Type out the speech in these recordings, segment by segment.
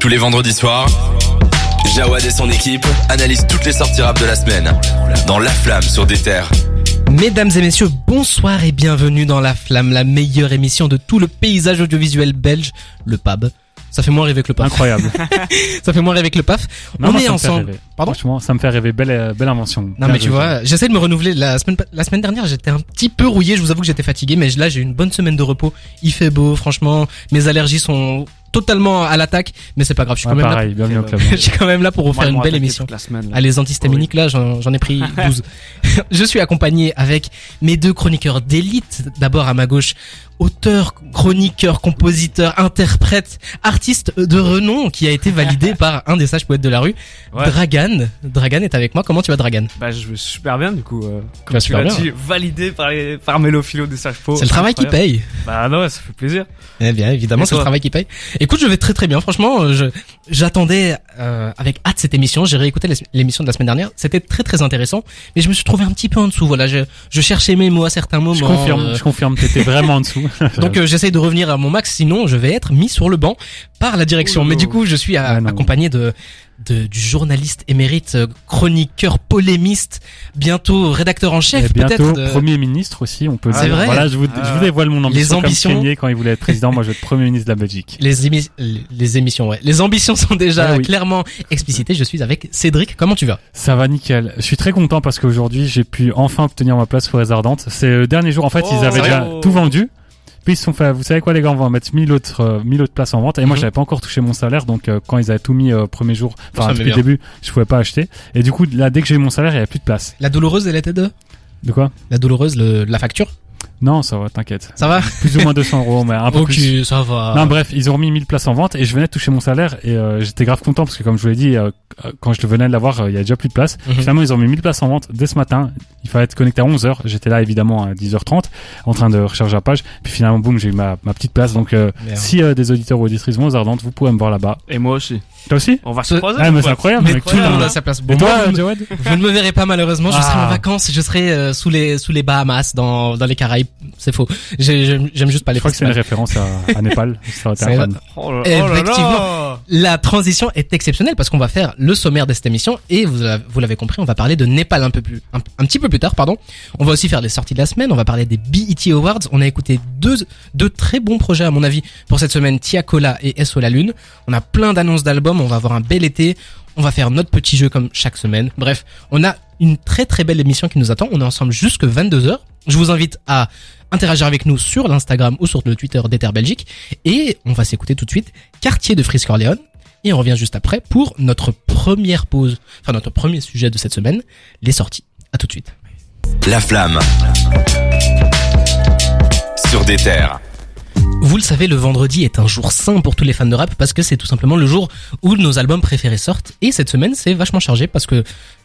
Tous les vendredis soirs, Jawad et son équipe analysent toutes les sorties rap de la semaine dans La Flamme sur des terres. Mesdames et messieurs, bonsoir et bienvenue dans La Flamme, la meilleure émission de tout le paysage audiovisuel belge, le PAB. Ça fait moins rêver que le PAF. Incroyable. Ça fait moins rêver que le PAF. Non, On moi, est ça me fait ensemble. rêver. Pardon? Franchement, ça me fait rêver. Belle, euh, belle invention. Non mais tu vois, j'essaie de me renouveler. La semaine, la semaine dernière, j'étais un petit peu rouillé. Je vous avoue que j'étais fatigué, mais là, j'ai une bonne semaine de repos. Il fait beau, franchement. Mes allergies sont totalement à l'attaque, mais c'est pas grave. Je suis Ouais, quand même là. pareil, bienvenue au club. Je suis quand même là pour vous faire une belle émission. La semaine, là. Ah, les antihistaminiques, là, j'en j'en ai pris 12. je suis accompagné avec mes deux chroniqueurs d'élite. D'abord, à ma gauche, auteur, chroniqueur, compositeur, interprète, artiste de renom qui a été validé par un des sages poètes de la rue, Ouais. Dragan. Dragan est avec moi. Comment tu vas, Dragan? Bah, je vais super bien, du coup. Euh, comme tu l'as dit, validé par les, par Mélophilo des sages pots. C'est le travail qui paye. Bah, non, ça fait plaisir. Eh bien, évidemment, c'est le travail qui paye. Écoute, je vais très très bien. Franchement, euh, je j'attendais euh, avec hâte cette émission. J'ai réécouté l'émission de la semaine dernière. C'était très très intéressant, mais je me suis trouvé un petit peu en dessous. Voilà, je, je cherchais mes mots à certains moments. Je confirme, euh, je confirme, t'étais vraiment en dessous. donc euh, j'essaye de revenir à mon max, sinon je vais être mis sur le banc par la direction. Ouh. Mais du coup, je suis à- non. accompagné de, de du journaliste émérite, euh, chroniqueur, polémiste, bientôt rédacteur en chef, bientôt peut-être. de- premier ministre aussi, on peut C'est dire. vrai Voilà, je vous, Ah. je vous dévoile mon ambition. ambitions. Comme quand il voulait être président, moi je vais être premier ministre de la Belgique. Les, émi- les émissions, ouais. Les ambitions sont déjà Ah oui. clairement explicitées. Je suis avec Cédric. Comment tu vas? Ça va nickel. Je suis très content parce qu'aujourd'hui j'ai pu enfin obtenir ma place Forêts Ardentes. C'est le dernier jour. En fait, Oh, ils avaient déjà tout vendu. Puis ils se sont fait, vous savez quoi les gars, on va en mettre 1000 autres, euh, 1000 autres places en vente. Et moi Mhm. j'avais pas encore touché mon salaire, donc euh, quand ils avaient tout mis euh, premier jour, enfin depuis le début, je pouvais pas acheter. Et du coup là, dès que j'ai eu mon salaire, il y avait plus de place. La douloureuse, elle était de De quoi? La douloureuse, le, la facture? Non, ça va, t'inquiète. Ça va Plus ou moins 200 euros, mais un peu plus. Ok, ça va. Non bref, ils ont remis 1000 places en vente et je venais de toucher mon salaire et euh, j'étais grave content parce que comme je vous l'ai dit, euh, euh, quand je venais de l'avoir, euh, il y a déjà plus de place. Mhm. Finalement, ils ont mis 1000 places en vente dès ce matin. Il fallait être connecté à 11h. J'étais là évidemment à 10h30 en train de recharger la page. Puis finalement, boum, j'ai eu ma, ma petite place. Donc euh, si euh, des auditeurs ou auditrices vont aux Ardentes, vous pourrez me voir là-bas. Et moi aussi. Toi aussi On va se croiser. Ah mais c'est incroyable. Mais tout le monde Ah. a sa place. Et Bon, toi, moi, vous, ne me verrez pas malheureusement. Je serai Ah. en vacances. Je serai euh, sous les sous les Bahamas, dans dans les Caraïbes. C'est faux. J'ai- J'aime juste pas les Je crois que c'est une référence à, à Népal. Ça aurait été C'est- un fan. Oh là, oh là là. Effectivement. La transition est exceptionnelle parce qu'on va faire le sommaire de cette émission et vous vous l'avez compris, on va parler de Népal un peu plus, un, un petit peu plus tard, pardon. On va aussi faire les sorties de la semaine, on va parler des BET Awards. On a écouté deux, deux très bons projets à mon avis pour cette semaine, Tia Cola et SO la Lune. On a plein d'annonces d'albums, on va avoir un bel été. On va faire notre petit jeu comme chaque semaine. Bref, on a une très très belle émission qui nous attend. On est ensemble jusque 22h. Je vous invite à interagir avec nous sur l'Instagram ou sur le Twitter d'Ether Belgique. Et on va s'écouter tout de suite Quartier de Frisk Orléans. Et on revient juste après pour notre première pause, enfin notre premier sujet de cette semaine, les sorties. À tout de suite. La Flamme sur des terres. Vous le savez, le vendredi est un jour sain pour tous les fans de rap parce que c'est tout simplement le jour où nos albums préférés sortent. Et cette semaine, c'est vachement chargé parce que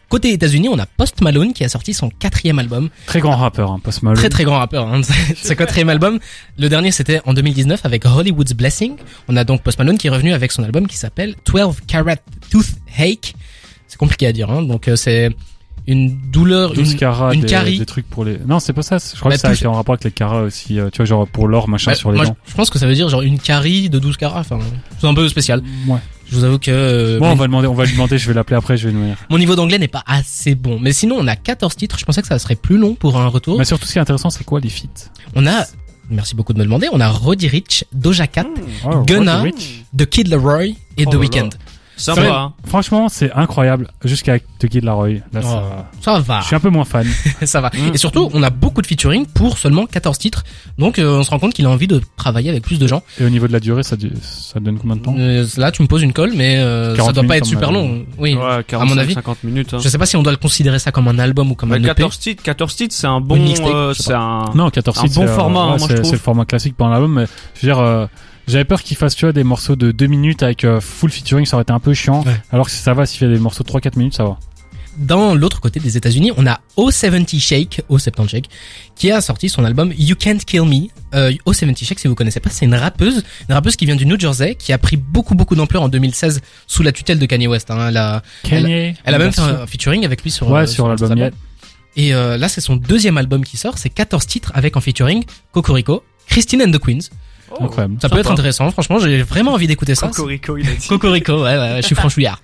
côté États-Unis, on a Post Malone qui a sorti son quatrième album. Très grand rappeur, hein, Post Malone. Très très grand rappeur. Hein. Son quatrième album. Le dernier, c'était en 2019 avec Hollywood's Blessing. On a donc Post Malone qui est revenu avec son album qui s'appelle 12 Carat Toothache. C'est compliqué à dire. Hein. Donc euh, c'est une douleur, 12 une, carats, une des, carie. des trucs pour les. Non, c'est pas ça. Je crois Bah, que ça a été en rapport avec les carats aussi. euh, tu vois, genre pour l'or, machin Bah, sur les moi, dents. je pense que ça veut dire genre une carie de 12 carats. Enfin, c'est un peu spécial. Ouais. Je vous avoue que euh, Bon, on va demander, on va lui demander. Je vais l'appeler après. Je vais lui dire. mon niveau d'anglais n'est pas assez bon. Mais sinon, on a 14 titres. Je pensais que ça serait plus long pour un retour. Mais surtout, ce qui est intéressant, c'est quoi les feats? On a, merci beaucoup de me demander, on a Roddy Rich, Doja Cat, Oh, Gunna. The Kid Leroy et Oh The. Weeknd. Sympa, Ouais. hein. Franchement, c'est incroyable. Jusqu'à The Kid Laroi. Là, Oh, ça... ça va, Je suis un peu moins fan. ça va. Mm. Et surtout, on a beaucoup de featuring pour seulement 14 titres. Donc, euh, on se rend compte qu'il a envie de travailler avec plus de gens. Et au niveau de la durée, ça, ça donne combien de temps Euh, là, tu me poses une colle, mais euh, ça 40 doit pas être à super long. Oui. Ouais, 45, mon avis. 50 minutes. Hein. Je sais pas si on doit le considérer ça comme un album ou comme Bah, un EP. 14 titres, 14 titres, c'est un bon, euh, c'est un, Non, 14 Un titres, bon c'est, euh, format, hein, ouais, moi, je c'est- trouve. C'est le format classique pour un album, mais je veux dire, euh, j'avais peur qu'il fasse, tu vois, des morceaux de 2 minutes avec euh, full featuring, ça aurait été un peu chiant. Ouais. Alors que ça va, s'il fait des morceaux de 3-4 minutes, ça va. Dans l'autre côté des États-Unis, on a O70 Shake, O70 Shake, qui a sorti son album You Can't Kill Me. Euh, O70 Shake, si vous connaissez pas, c'est une rappeuse, une rappeuse qui vient du New Jersey, qui a pris beaucoup beaucoup d'ampleur en 2016 sous la tutelle de Kanye West. Hein. Elle a, Kanye. elle a même fait un featuring avec lui sur Ouais, euh, sur l'album. Et euh, là, c'est son deuxième album qui sort, c'est 14 titres avec en featuring Cocorico, Christine and the Queens. Incroyable. Ça peut Sympa. être intéressant, franchement, j'ai vraiment envie d'écouter ça. Cocorico, il a dit. Cocorico, ouais, ouais, je suis franchouillard.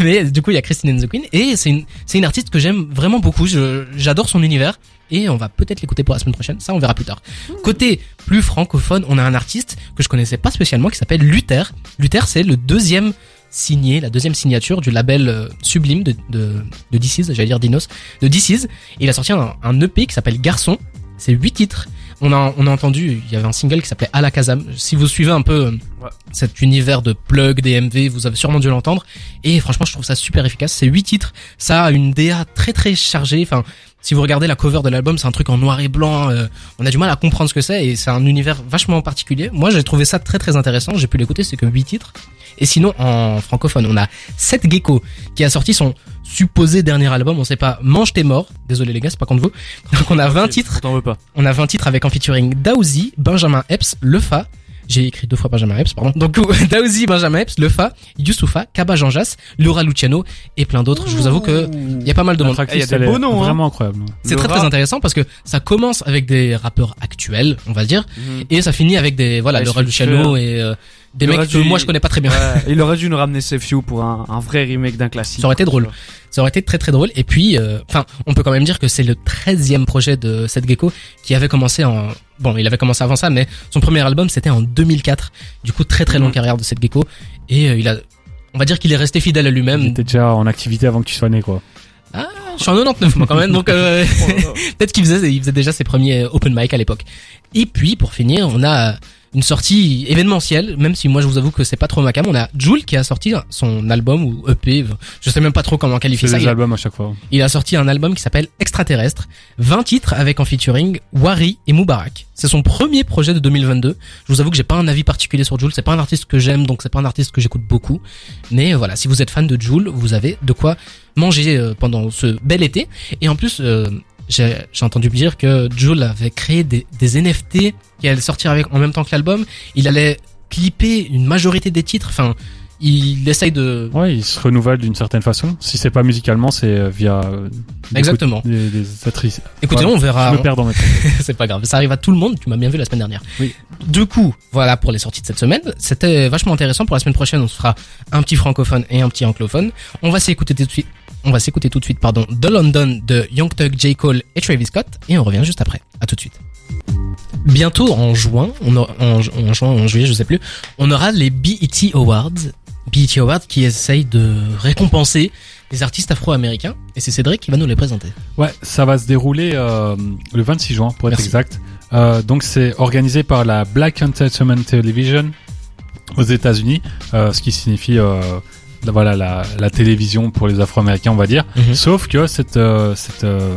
Mais du coup, il y a Christine and the Queen et c'est une, c'est une artiste que j'aime vraiment beaucoup. Je, j'adore son univers et on va peut-être l'écouter pour la semaine prochaine. Ça, on verra plus tard. Côté plus francophone, on a un artiste que je connaissais pas spécialement qui s'appelle Luther. Luther, c'est le deuxième signé, la deuxième signature du label euh, Sublime de, de, de DC's, j'allais dire Dinos, de DC's. Et il a sorti un, un EP qui s'appelle Garçon. C'est huit titres. On a, on a entendu, il y avait un single qui s'appelait Alakazam. Si vous suivez un peu euh, Ouais. cet univers de plug, DMV, vous avez sûrement dû l'entendre. Et franchement, je trouve ça super efficace. C'est huit titres. Ça a une DA très très chargée. Enfin, si vous regardez la cover de l'album, c'est un truc en noir et blanc. euh, on a du mal à comprendre ce que c'est et c'est un univers vachement particulier. Moi, j'ai trouvé ça très très intéressant. J'ai pu l'écouter, c'est que huit titres. Et sinon, en francophone, on a Seth Gecko qui a sorti son supposé dernier album. On sait pas. Mange tes morts. Désolé les gars, c'est pas contre vous. Donc on a 20 titres. T'en veux pas. On a 20 titres avec en featuring Daouzi, Benjamin Epps, Lefa. J'ai écrit deux fois Benjamin Epps, pardon. Donc Daouzi, Benjamin Epps, Lefa, Youssoufa, Kaba Jean Jas, Laura Luciano et plein d'autres. Je vous avoue que il y a pas mal de monde. Eh, y a des elle est beaux noms, hein. Vraiment incroyable. C'est très très intéressant parce que ça commence avec des rappeurs actuels, on va dire, Mhm. et ça finit avec des voilà Ouais, Laura. Luciano et euh, des Il mecs que dû- moi je connais pas très bien. Ouais, il aurait dû nous ramener Sefiu pour un, un vrai remake d'un classique. Ça aurait été drôle. Ça aurait été très très drôle. Et puis, euh, enfin, on peut quand même dire que c'est le 13e projet de Seth Gecko qui avait commencé en... Bon, il avait commencé avant ça, mais son premier album, c'était en 2004. Du coup, très très longue Mhm. carrière de Seth Gecko. Et euh, il a... On va dire qu'il est resté fidèle à Il lui-même. était déjà en activité avant que tu sois né, quoi. Je suis en 99 moi quand même, donc euh, peut-être qu'il faisait, il faisait déjà ses premiers open mic à l'époque. Et puis pour finir, on a une sortie événementielle, même si moi je vous avoue que c'est pas trop ma cam. On a Jules qui a sorti son album ou EP, je sais même pas trop comment qualifier ça. des Il, albums à chaque fois. il a sorti un album qui s'appelle Extraterrestre, 20 titres avec en featuring Wari et Moubarak. C'est son premier projet de 2022. Je vous avoue que j'ai pas un avis particulier sur Jules, c'est pas un artiste que j'aime, donc c'est pas un artiste que j'écoute beaucoup. Mais euh, voilà, si vous êtes fan de Jules, vous avez de quoi manger euh, pendant ce bel été. Et en plus, euh, j'ai entendu dire que Jules avait créé des, des NFT qui allaient sortir avec en même temps que l'album. Il allait clipper une majorité des titres. Enfin, il essaye de Ouais, il se renouvelle d'une certaine façon. Si c'est pas musicalement, c'est euh, via euh, des Exactement. côtés- des, des actrices. Écoutez, Ouais, on verra. Je me perds dans mes c'est pas grave, ça arrive à tout le monde, tu m'as bien vu la semaine dernière. Oui. Du coup, voilà pour les sorties de cette semaine. C'était vachement intéressant. Pour la semaine prochaine, on se fera un petit francophone et un petit anglophone. On va s'écouter tout de suite. On va s'écouter tout de suite, pardon, The London de Young Thug, J. Cole et Travis Scott. Et on revient juste après. À tout de suite. Bientôt en juin, on aura- en, ju- en juin, en juillet, je sais plus, on aura les BET Awards. BET Awards qui essayent de récompenser les artistes afro-américains. Et c'est Cédric qui va nous les présenter. Ouais, ça va se dérouler euh, le 26 juin, pour être Merci. exact. Euh, donc c'est organisé par la Black Entertainment Television aux États-Unis, euh, ce qui signifie voilà la, la télévision pour les Afro-Américains, on va dire. Mhm. Sauf que cette cette, cette euh,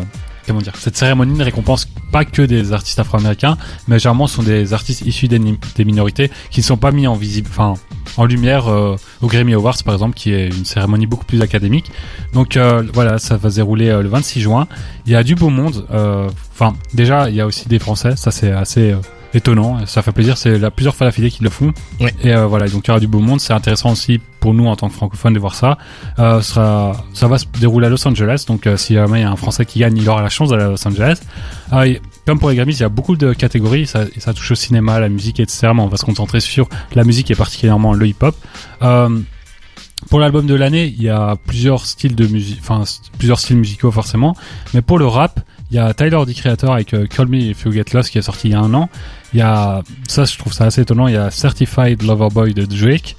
comment dire cette cérémonie ne récompense pas que des artistes afro-américains, mais généralement ce sont des artistes issus des, des minorités qui ne sont pas mis en visible, enfin en lumière euh, au Grammy Awards par exemple, qui est une cérémonie beaucoup plus académique. Donc euh, voilà, ça va se dérouler euh, le 26 juin. Il y a du beau monde. euh, Enfin déjà il y a aussi des Français, ça c'est assez euh, étonnant, ça fait plaisir. C'est la plusieurs fois d'affilée qui le font. Ouais. Et euh, voilà, donc il y aura du beau monde. C'est intéressant aussi pour nous en tant que francophones de voir ça. Euh, ça va se dérouler à Los Angeles. Donc euh, si jamais il y a un Français qui gagne, il aura la chance d'aller à Los Angeles. Euh, et comme pour les Grammys, il y a beaucoup de catégories. Ça, ça touche au cinéma, la musique, etc. Mais on va se concentrer sur la musique et particulièrement le hip-hop. Euh, pour l'album de l'année, il y a plusieurs styles de musique, enfin plusieurs styles musicaux forcément. Mais pour le rap, il y a Tyler the Creator avec euh, Call Me If You Get Lost qui est sorti il y a un an. Il y a ça, je trouve ça assez étonnant. Il y a Certified Lover Boy de Drake.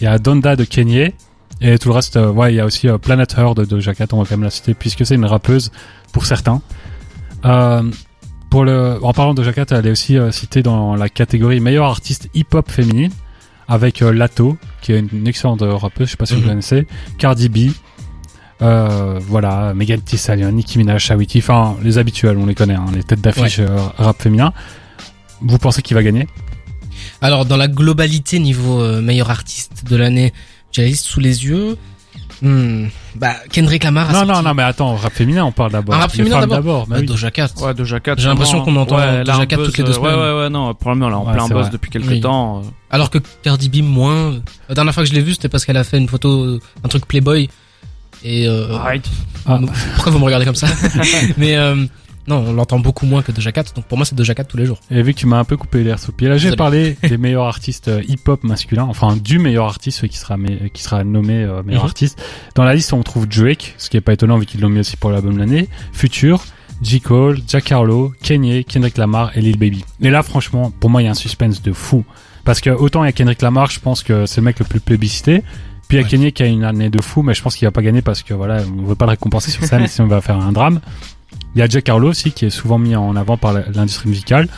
Il y a Donda de Kanye. Et tout le reste, euh, ouais, il y a aussi euh, Planet Her de Doja Cat, on va quand même la citer, puisque c'est une rappeuse pour certains. Euh, pour le, en parlant de Doja Cat, elle est aussi citée dans la catégorie meilleure artiste hip-hop féminine, avec Lato, qui est une excellente rappeuse, je sais pas si vous Mhm. connaissez, Cardi B, voilà, Megan Thee Stallion, Nicki Minaj, Shawiti, enfin les habituels, on les connaît, hein, les têtes d'affiche rap féminin. Vous pensez qu'il va gagner? Alors dans la globalité niveau euh, meilleur artiste de l'année, j'ai la liste sous les yeux. Hmm, bah Kendrick Lamar a Non, sorti non, non, mais attends, rap féminin, on parle d'abord. Un rap féminin d'abord. bah oui. Doja Cat. Ouais, Doja Cat. J'ai l'impression qu'on entend ouais, Doja Cat buzz, toutes les deux euh, Ouais, semaines. ouais, ouais, non, probablement, là, en Ouais, plein buzz vrai. depuis quelques Oui. temps. euh. Alors que Cardi B moins. La dernière fois que je l'ai vue, c'était parce qu'elle a fait une photo, un truc Playboy. Et euh. Ah. pourquoi vous me regardez comme ça? Mais euh, Non, on l'entend beaucoup moins que Doja Cat, donc pour moi c'est Doja Cat tous les jours. Et vu que tu m'as un peu coupé l'air sous le pied, là j'ai parlé des meilleurs artistes euh, hip-hop masculins, enfin du meilleur artiste, celui qui sera, mé- qui sera nommé euh, meilleur Mhm. artiste. Dans la liste, on trouve Drake, ce qui est pas étonnant vu qu'ils l'ont mis aussi pour l'album de l'année, Future, J. Cole, Jack Harlow, Kanye, Kendrick Lamar et Lil Baby. Et là, franchement, pour moi, il y a un suspense de fou. Parce que autant il y a Kendrick Lamar, je pense que c'est le mec le plus plébiscité. Puis il y a Ouais. Kanye qui a une année de fou, mais je pense qu'il va pas gagner parce que voilà, on veut pas le récompenser sur scène, sinon on va faire un drame. Il y a Jack Harlow aussi qui est souvent mis en avant par l'industrie musicale.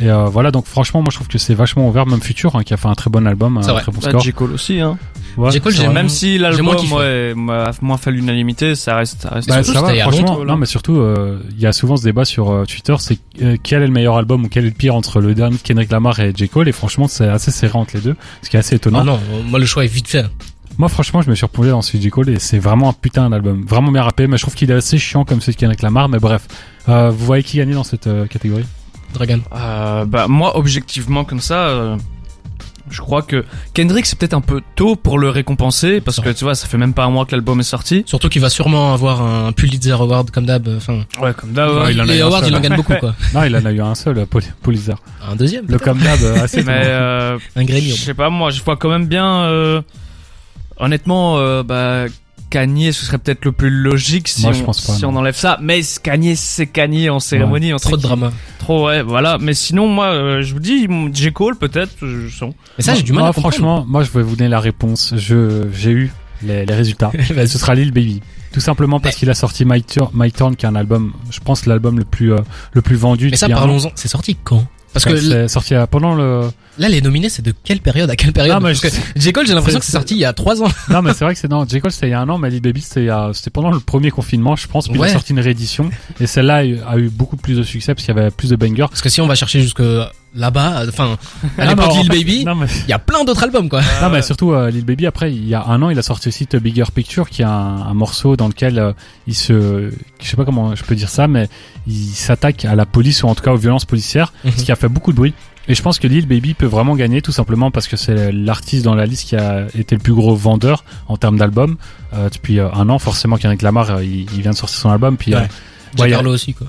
Et euh, voilà, donc franchement, moi je trouve que c'est vachement ouvert, même Future, hein, qui a fait un très bon album, un vrai. très bon Bah, score. J. Cole aussi, hein. Ouais, J. Cole, j'ai même- si l'album ouais, m'a moins fait l'unanimité, ça reste, ça reste Bah, surtout, ça va, franchement. non, mais surtout, euh, il y a souvent ce débat sur euh, Twitter, c'est euh, quel est le meilleur album ou quel est le pire entre le dernier de Kendrick Lamar et J. Cole. Et franchement, c'est assez serré entre les deux, ce qui est assez étonnant. Ah non, moi le choix est vite fait. Moi, franchement, je me suis replongé dans celui de J. Cole et c'est vraiment un putain d'album. Vraiment bien rappé, mais je trouve qu'il est assez chiant comme celui de Kendrick Lamar. Mais bref, euh, vous voyez qui gagne dans cette euh, catégorie? Dragon. Euh, bah moi objectivement comme ça euh, je crois que Kendrick c'est peut-être un peu tôt pour le récompenser parce que tu vois ça fait même pas un mois que l'album est sorti Surtout qu'il va sûrement avoir un Pulitzer Award comme d'hab. Enfin, ouais comme d'hab Ouais, il en a les eu un seul. il en gagne beaucoup quoi. Non, il en a eu un seul, Pulitzer. Un deuxième, Le comme d'hab, assez mais euh, un Grammy. je sais pas moi je vois quand même bien euh, honnêtement euh, bah Kanye ce serait peut-être le plus logique si, Moi, je on, pense pas, si on enlève ça mais Kanye c'est Kanye en cérémonie on sait Trop de drama. trop ouais voilà mais sinon moi euh, je vous dis J Cole peut-être je sens Mais ça, j'ai du mal Moi, à comprendre. franchement, moi, je vais vous donner la réponse. Je, j'ai eu les, les résultats. Ce sera Lil Baby. Tout simplement parce qu'il a sorti My Turn, My Turn, qui est un album, je pense, l'album le plus, euh, le plus vendu. Mais ça, parlons-en. C'est sorti quand? Parce que Ouais, c'est sorti pendant le. Là, les nominés, c'est de quelle période à quelle période Non, mais Parce que je- J. Cole, j'ai l'impression que c'est sorti il y a trois ans. Non, mais c'est vrai que c'est non. J Cole c'était il y a un an, mais Lil Baby c'était il a- pendant le premier confinement, je pense. Puis il a sorti une réédition et celle-là a eu- beaucoup plus de succès parce qu'il y avait plus de bangers. Parce que si on va chercher jusque là-bas, enfin, à l'époque Lil Baby, Non, mais, il y a plein d'autres albums quoi. non, mais surtout euh, Lil Baby. Après, il y a un an, il a sorti aussi The Bigger Picture, qui est un, un morceau dans lequel euh, il se, je sais pas comment je peux dire ça, mais il s'attaque à la police ou en tout cas aux violences policières, Mhm. ce qui a fait beaucoup de bruit. Et je pense que Lil Baby peut vraiment gagner tout simplement parce que c'est l'artiste dans la liste qui a été le plus gros vendeur en termes d'albums euh, depuis euh, un an. Forcément, Kendrick Lamar, euh, il, il vient de sortir son album, puis euh, Ouais. Y a- aussi quoi.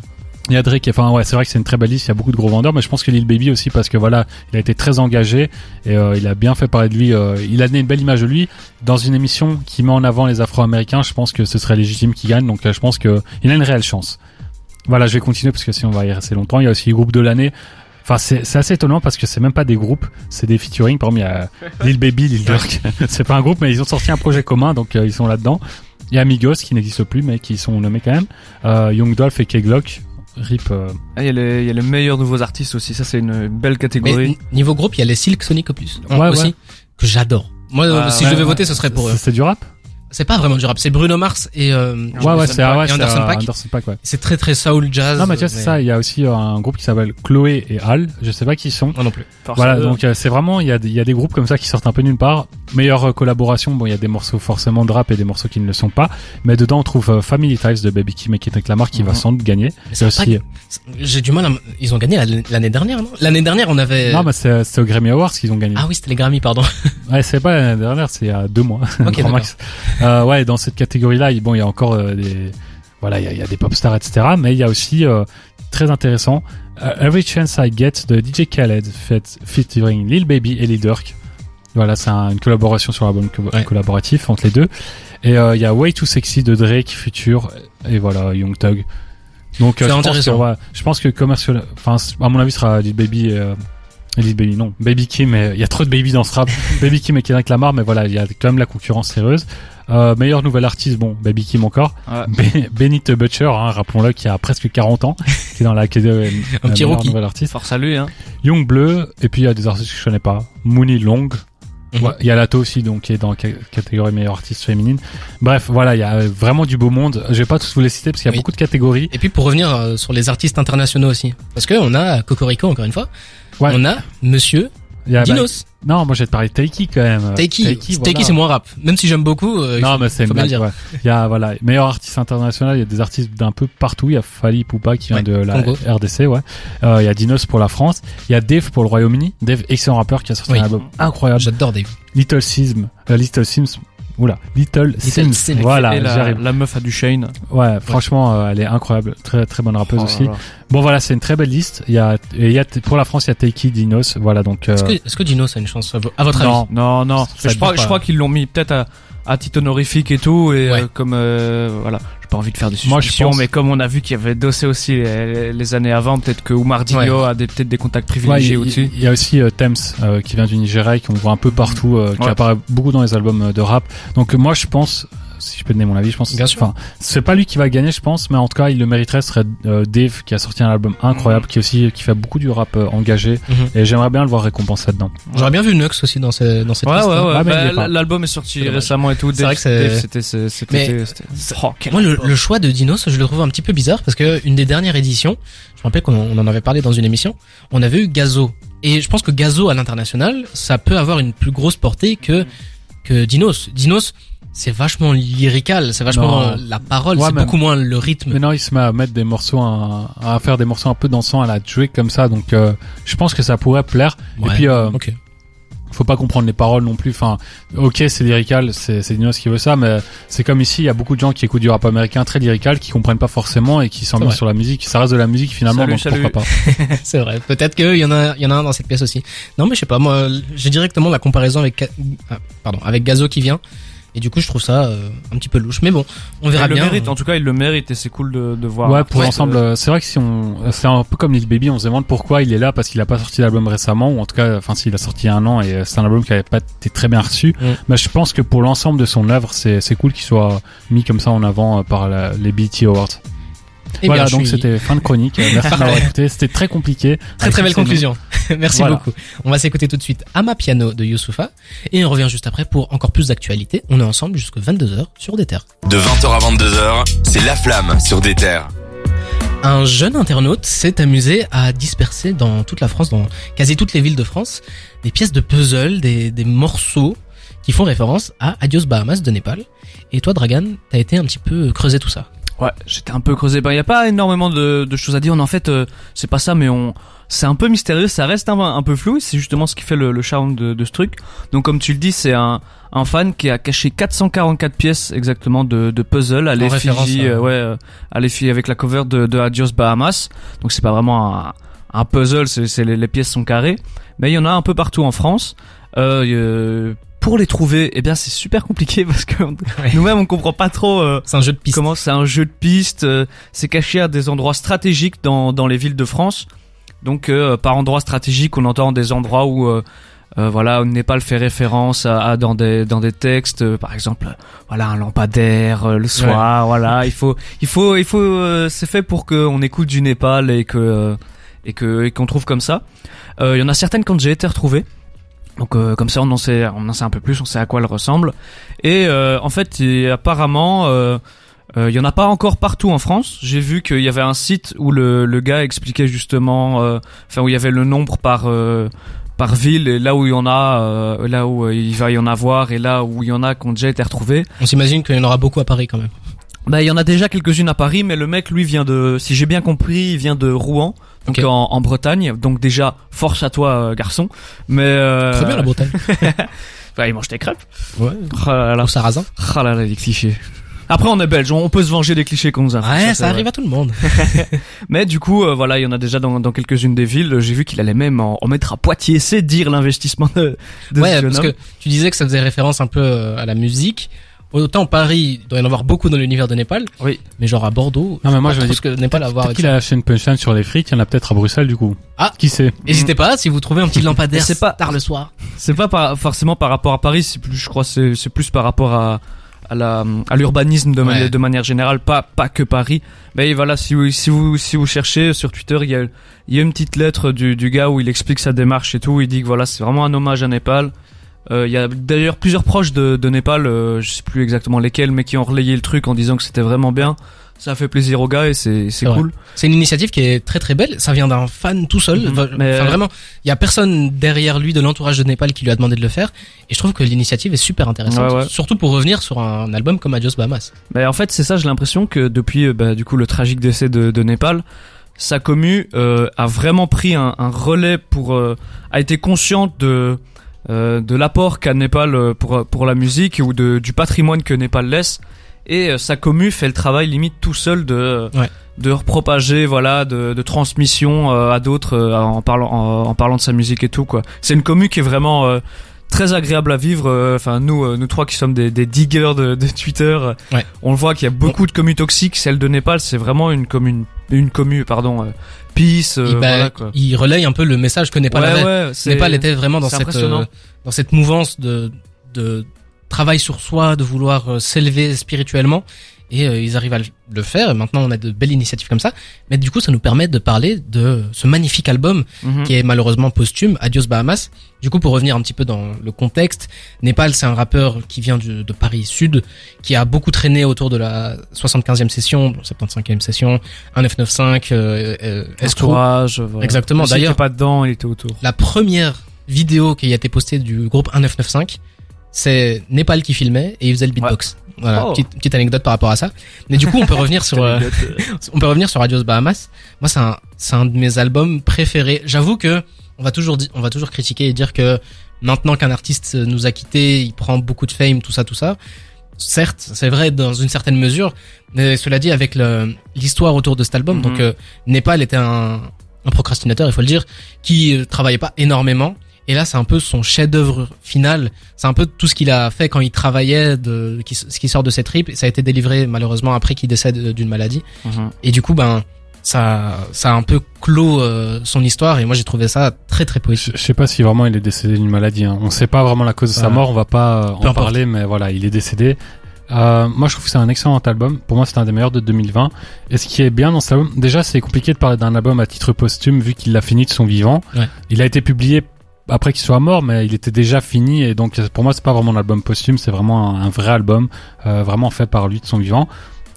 il y a Drake, enfin ouais, c'est vrai que c'est une très belle liste, il y a beaucoup de gros vendeurs, mais je pense que Lil Baby aussi parce que voilà, il a été très engagé et euh, il a bien fait parler de lui, euh, il a donné une belle image de lui dans une émission qui met en avant les Afro-Américains. Je pense que ce serait légitime qu'il gagne, donc euh, je pense que il a une réelle chance. Voilà, je vais continuer parce que sinon on va y rester longtemps. Il y a aussi les groupes de l'année. Enfin, c'est c'est assez étonnant parce que c'est même pas des groupes, c'est des featuring. Par exemple, il y a Lil Baby, Lil Durk. c'est pas un groupe, mais ils ont sorti un projet commun, donc euh, ils sont là-dedans. Il y a Amigos qui n'existe plus, mais qui sont nommés quand même. Euh, Young Dolph et K-Glock. Rip. euh, Ah, il y a les il y a les meilleurs nouveaux artistes aussi ça c'est une belle Mais catégorie n- niveau groupe, il y a les Silk Sonic Opus Ouais, aussi ouais. que j'adore. Moi, Ah, si ouais, je devais ouais. voter, ce serait pour eux. C'est du rap? C'est pas vraiment du rap, c'est Bruno Mars et euh, Ouais, ouais, Anderson c'est ah ouais, Anderson euh, Paak. Anderson Paak, ouais. c'est très très soul jazz. Non, mais tu vois, c'est mais- ça. Il y a aussi euh, un groupe qui s'appelle Chloé et Al. Je sais pas qui ils sont. Moi non plus. Voilà, donc euh, c'est vraiment, il y a, des- il y a des groupes comme ça qui sortent un peu nulle part. Meilleure collaboration, bon, il y a des morceaux forcément de rap et des morceaux qui ne le sont pas. Mais dedans, on trouve euh, Family Ties de Baby Kim et Kendrick Lamar qui va Mhm. sans doute gagner. Aussi. J'ai du mal à... Ils ont gagné l'année dernière, non? L'année dernière, on avait... Non, mais c'est au Grammy Awards qu'ils ont gagné. Ah oui, c'était les Grammy, pardon. Ouais, c'est pas l'année dernière, c'est il y a deux mois. Ok, max. Euh, ouais, dans cette catégorie-là, bon, il y a encore euh, des, voilà, il y a, il y a des pop stars, etc. Mais il y a aussi euh, très intéressant, Every Chance I Get de DJ Khaled, fait, featuring Lil Baby et Lil Durk. Voilà, c'est un- une collaboration sur l'album co- Ouais. collaboratif entre les deux. Et euh, il y a Way Too Sexy de Drake, Future, et voilà, Young Thug. Donc, euh, je pense que, intéressant. ouais, je pense que commercial, enfin, à mon avis, ce sera Lil Baby. Euh, Lil Baby, non. Baby Kim, il y a trop de baby dans ce rap. Baby Kim et Kendrick Lamar, mais voilà, il y a quand même la concurrence sérieuse. Euh, meilleur nouvel artiste, bon, Baby Kim encore. Ouais. Be- Benny the Butcher, hein, rappelons-le, qui a presque 40 ans, qui est dans la catégorie Un petit rookie. nouvel artiste. Force à lui, hein. Young Bleu, et puis il y a des artistes que je connais pas. Mooney Long. Mhm. Ouais, Il y a Lato aussi, donc, qui est dans la ca- catégorie meilleure artiste féminine. Bref, voilà, il y a euh, vraiment du beau monde. Je vais pas tous vous les citer parce qu'il y a Oui. beaucoup de catégories. Et puis pour revenir euh, sur les artistes internationaux aussi. Parce que on a Cocorico, encore une fois. Ouais. On a Monsieur A, bah, Dinos. non, moi, je vais te parler de Taiki quand même. Taiki. Taiki, voilà. c'est moins rap. Même si j'aime beaucoup. euh, Non, mais c'est une blague, ouais. Il y a, voilà, meilleur artiste international, il y a des artistes d'un peu partout. Il y a Fali Poupa qui vient de la Congo. RDC, ouais. Euh, il y a Dinos pour la France. Il y a Dave pour le Royaume-Uni. Dave, excellent rappeur qui a sorti Oui. un album incroyable. J'adore Dave. Little Sims, euh, Little Sims, oula, Little, Little Sims. Sims. Voilà, la, j'arrive. la meuf a du Shane. Ouais, franchement, euh, elle est incroyable, très très bonne rappeuse Oh aussi. là là. Bon voilà, c'est une très belle liste. Il y a, il y a pour la France, il y a Taiki, Dinos, voilà donc. euh, Est-ce que, est-ce que Dino, ça a une chance, à vo- à votre Non. avis? Non, non. Mais je crois, je crois qu'ils l'ont mis peut-être à, à titre honorifique et tout, et Ouais. euh, comme euh, voilà, pas envie de faire des Moi, je suspicions, pense- mais comme on a vu qu'il y avait Dossé aussi les, les années avant, peut-être que Oumar Digno a des- peut-être des contacts Ouais, privilégiés il, au-dessus. il y a aussi euh, Thames euh, qui vient du Nigeria et qu'on voit un peu partout, euh, qui Ouais. apparaît beaucoup dans les albums euh, de rap. Donc moi je pense, si je peux donner mon avis, je pense. Bien sûr. Enfin, c'est pas lui qui va gagner, je pense, mais en tout cas il le mériterait. Ce serait euh, Dave qui a sorti un album incroyable, qui aussi qui fait beaucoup du rap euh, engagé. Mhm. Et j'aimerais bien le voir récompensé là-dedans. J'aurais bien vu Nux aussi dans, ce, dans cette Ouais, ouais, liste. ouais. Ah, mais il Bah, est pas. L'album est sorti récemment et tout. C'est Dave- vrai que c'était, c'était, Oh, Moi, le, album. le choix de Dinos, je le trouve un petit peu bizarre parce que une des dernières éditions, je me rappelle qu'on on en avait parlé dans une émission, on avait eu Gazo. Et je pense que Gazo à l'international, ça peut avoir une plus grosse portée que que Dinos. Dinos, c'est vachement lyrical, c'est vachement Non. euh, la parole, Ouais, c'est mais- beaucoup moins le rythme. Maintenant il se met à mettre des morceaux, à, à faire des morceaux un peu dansants, à la jouer comme ça. Donc euh, je pense que ça pourrait plaire. Ouais. Et puis euh, faut pas comprendre les paroles non plus. Enfin, ok, c'est lyrical, c'est c'est Dinos qui veut ça, mais c'est comme ici, il y a beaucoup de gens qui écoutent du rap américain très lyrical, qui comprennent pas forcément et qui vrai. sur la musique. Ça reste de la musique finalement, Salut, donc salut. pourquoi pas. c'est vrai. Peut-être qu'il y en a, il y en a un dans cette pièce aussi. Non, mais je sais pas. Moi, j'ai directement la comparaison avec, ah, pardon, avec Gazo qui vient. Et du coup, je trouve ça euh, un petit peu louche. Mais bon, on verra il le bien. mérite, en tout cas, il le mérite et c'est cool de, de voir. Ouais, pour l'ensemble, euh, c'est vrai que si on, c'est un peu comme Lil Baby, on se demande pourquoi il est là parce qu'il a pas sorti d'album récemment, ou en tout cas, enfin, s'il a sorti il y a un an et c'est un album qui avait pas été très bien reçu. Mm. Mais je pense que pour l'ensemble de son œuvre, c'est, c'est cool qu'il soit mis comme ça en avant euh, par la- les BET Awards. Eh voilà, bien, donc suis- c'était fin de chronique. Merci de m'avoir écouté. C'était très compliqué. Très très belle conclusion. Merci Voilà. beaucoup. On va s'écouter tout de suite Ama Piano de Youssoufa et on revient juste après pour encore plus d'actualité. On est ensemble jusqu'à 22h sur des terres. De 20h à 22h, c'est La Flamme sur des terres. Un jeune internaute s'est amusé à disperser dans toute la France, dans quasi toutes les villes de France, des pièces de puzzle, des, des morceaux qui font référence à Adios Bahamas de Népal. Et toi, Dragan, t'as été un petit peu creuser tout ça. Ouais, j'étais un peu creusé. Ben, il y a pas énormément de, de choses à dire. En fait, euh, c'est pas ça, mais on, c'est un peu mystérieux. Ça reste un, un peu flou. C'est justement ce qui fait le, le charme de, de ce truc. Donc, comme tu le dis, c'est un, un fan qui a caché 444 pièces exactement de, de puzzle à l'effigie, à- euh, ouais, euh, à l'effigie avec la cover de, de Adios Bahamas. Donc, c'est pas vraiment un, un puzzle. C'est, c'est les, les pièces sont carrées, mais il y en a un peu partout en France. Euh, euh, pour les trouver, eh bien, c'est super compliqué parce que nous-mêmes on comprend pas trop. euh, C'est un jeu de piste. Comment c'est un jeu de piste, euh, c'est caché à des endroits stratégiques dans, dans les villes de France. Donc euh, par endroit stratégique, on entend des endroits où voilà, Népal fait référence à, à- dans des dans des textes, par exemple, voilà un lampadaire le soir, voilà, il faut il faut il faut c'est fait pour qu'on écoute du Népal et que et que et qu'on trouve comme ça. Il y en a certaines ont déjà été retrouvées. Donc euh, comme ça on en sait on en sait un peu plus, on sait à quoi elles ressemblent. Et euh, en fait, et apparemment euh, euh, il y en a pas encore partout en France. J'ai vu qu'il y avait un site où le, le gars expliquait justement, euh, enfin où il y avait le nombre par euh, par ville et là où il y en a, euh, là où euh, il va y en avoir et là où il y en a qui ont déjà été retrouvés. On s'imagine qu'il y en aura beaucoup à Paris quand même. Bah il y en a déjà quelques-unes à Paris, mais le mec lui vient de, si j'ai bien compris, il vient de Rouen, donc Ok. en, en Bretagne. Donc déjà force à toi euh, garçon. Mais euh, Très bien la Bretagne. bah, il mange des crêpes. ouais. Oh là Au sarrasin. oh là là, les clichés. Après on est belge, on peut se venger des clichés qu'on nous a. Ouais, ça, vrai. arrive à tout le monde. Mais du coup, euh, voilà, il y en a déjà dans, dans quelques-unes des villes. J'ai vu qu'il allait même en, en mettre à Poitiers. C'est dire l'investissement de, de ouais, ce parce homme. que tu disais que ça faisait référence un peu euh, à la musique. Autant Paris, il doit y en avoir beaucoup dans l'univers de Népal. Oui. Mais genre à Bordeaux. Non, mais moi, je ce que Népal a à voir Peut-être qu'il a lâché une punchline sur les frites, il y en a peut-être à Bruxelles du coup. Ah. Qui sait? N'hésitez pas, si vous trouvez un petit lampadaire C'est pas- tard le soir. C'est pas par- forcément par rapport à Paris. C'est plus, je crois, c'est c'est plus par rapport à à la à l'urbanisme de, mani- Ouais. de manière générale, pas pas que Paris. Mais voilà, si vous si vous si vous cherchez sur Twitter, il y a il y a une petite lettre du du gars où il explique sa démarche et tout. Il dit que voilà, c'est vraiment un hommage à Népal. Euh, Il y a d'ailleurs plusieurs proches de, de Népal, euh, je sais plus exactement lesquels, mais qui ont relayé le truc en disant que c'était vraiment bien. Ça a fait plaisir aux gars et c'est c'est cool. C'est une initiative qui est très très belle. Ça vient d'un fan tout seul. Mhm. Enfin, Mais, euh, vraiment, il y a personne derrière lui de l'entourage de Népal qui lui a demandé de le faire. Et je trouve que l'initiative est super intéressante. Ouais, ouais. Surtout pour revenir sur un album comme Adios Bahamas. Mais en fait, c'est ça, j'ai l'impression que depuis bah, du coup le tragique décès de, de Népal, sa commu euh, a vraiment pris un, un relais pour euh, a été consciente de euh, de l'apport qu'a Népal euh, pour pour la musique ou de du patrimoine que Népal laisse. Et euh, sa commu fait le travail limite tout seul de Ouais. de repropager, voilà, de, de transmission à d'autres en parlant en, en parlant de sa musique et tout quoi. C'est une commu qui est vraiment euh, très agréable à vivre. euh, Enfin, nous, euh, nous trois qui sommes des, des diggers de, de Twitter, Ouais. on le voit qu'il y a beaucoup de communes toxiques. Celle de Népal, c'est vraiment une commune, une commu, pardon, euh, peace. euh, il, bah, voilà, quoi. il relaye un peu le message que Népal ouais, avait. ouais, Népal était vraiment dans cette euh, dans cette mouvance de de travail sur soi, de vouloir s'élever spirituellement. Et euh, ils arrivent à le- faire. Et maintenant, on a de belles initiatives comme ça. Mais du coup, ça nous permet de parler de ce magnifique album Mhm. qui est malheureusement posthume, Adios Bahamas. Du coup, pour revenir un petit peu dans le contexte, Népal, c'est un rappeur qui vient du- de Paris Sud, qui a beaucoup traîné autour de la 75e session, 75e session, 1995, euh, euh. Entourage, voilà. Exactement. D'ailleurs- pas dedans, il était autour. La première vidéo qui a été postée du groupe 1995, c'est Népal qui filmait et il faisait le beatbox. Voilà, Oh. petite, petite anecdote par rapport à ça. Mais du coup, on peut revenir sur, euh, on peut revenir sur Adios Bahamas. Moi, c'est un, c'est un de mes albums préférés. J'avoue que on va toujours, on va toujours critiquer et dire que maintenant qu'un artiste nous a quitté, il prend beaucoup de fame, tout ça, tout ça. Certes, c'est vrai dans une certaine mesure, mais cela dit, avec le- l'histoire autour de cet album, Mhm. donc euh, Népal était un, un procrastinateur, il faut le dire, qui euh, travaillait pas énormément. Et là, c'est un peu son chef-d'œuvre final. C'est un peu tout ce qu'il a fait quand il travaillait, de, qui, ce qui sort de ses tripes. Ça a été délivré malheureusement après qu'il décède euh, d'une maladie. Mhm. Et du coup, ben, ça, ça a un peu clos euh, son histoire. Et moi, j'ai trouvé ça très très Je, poétique. je sais pas si vraiment il est décédé d'une maladie. Hein. On sait pas vraiment la cause de sa mort. On va pas euh, en importe. parler, mais voilà, il est décédé. Euh, moi, je trouve que c'est un excellent album. Pour moi, c'est un des meilleurs de 2020. Et ce qui est bien dans cet album, déjà, c'est compliqué de parler d'un album à titre posthume vu qu'il l'a fini de son vivant. Ouais. Il a été publié après qu'il soit mort, mais il était déjà fini. Et donc, pour moi, c'est pas vraiment un album posthume. C'est vraiment un, vrai album, euh, vraiment fait par lui de son vivant.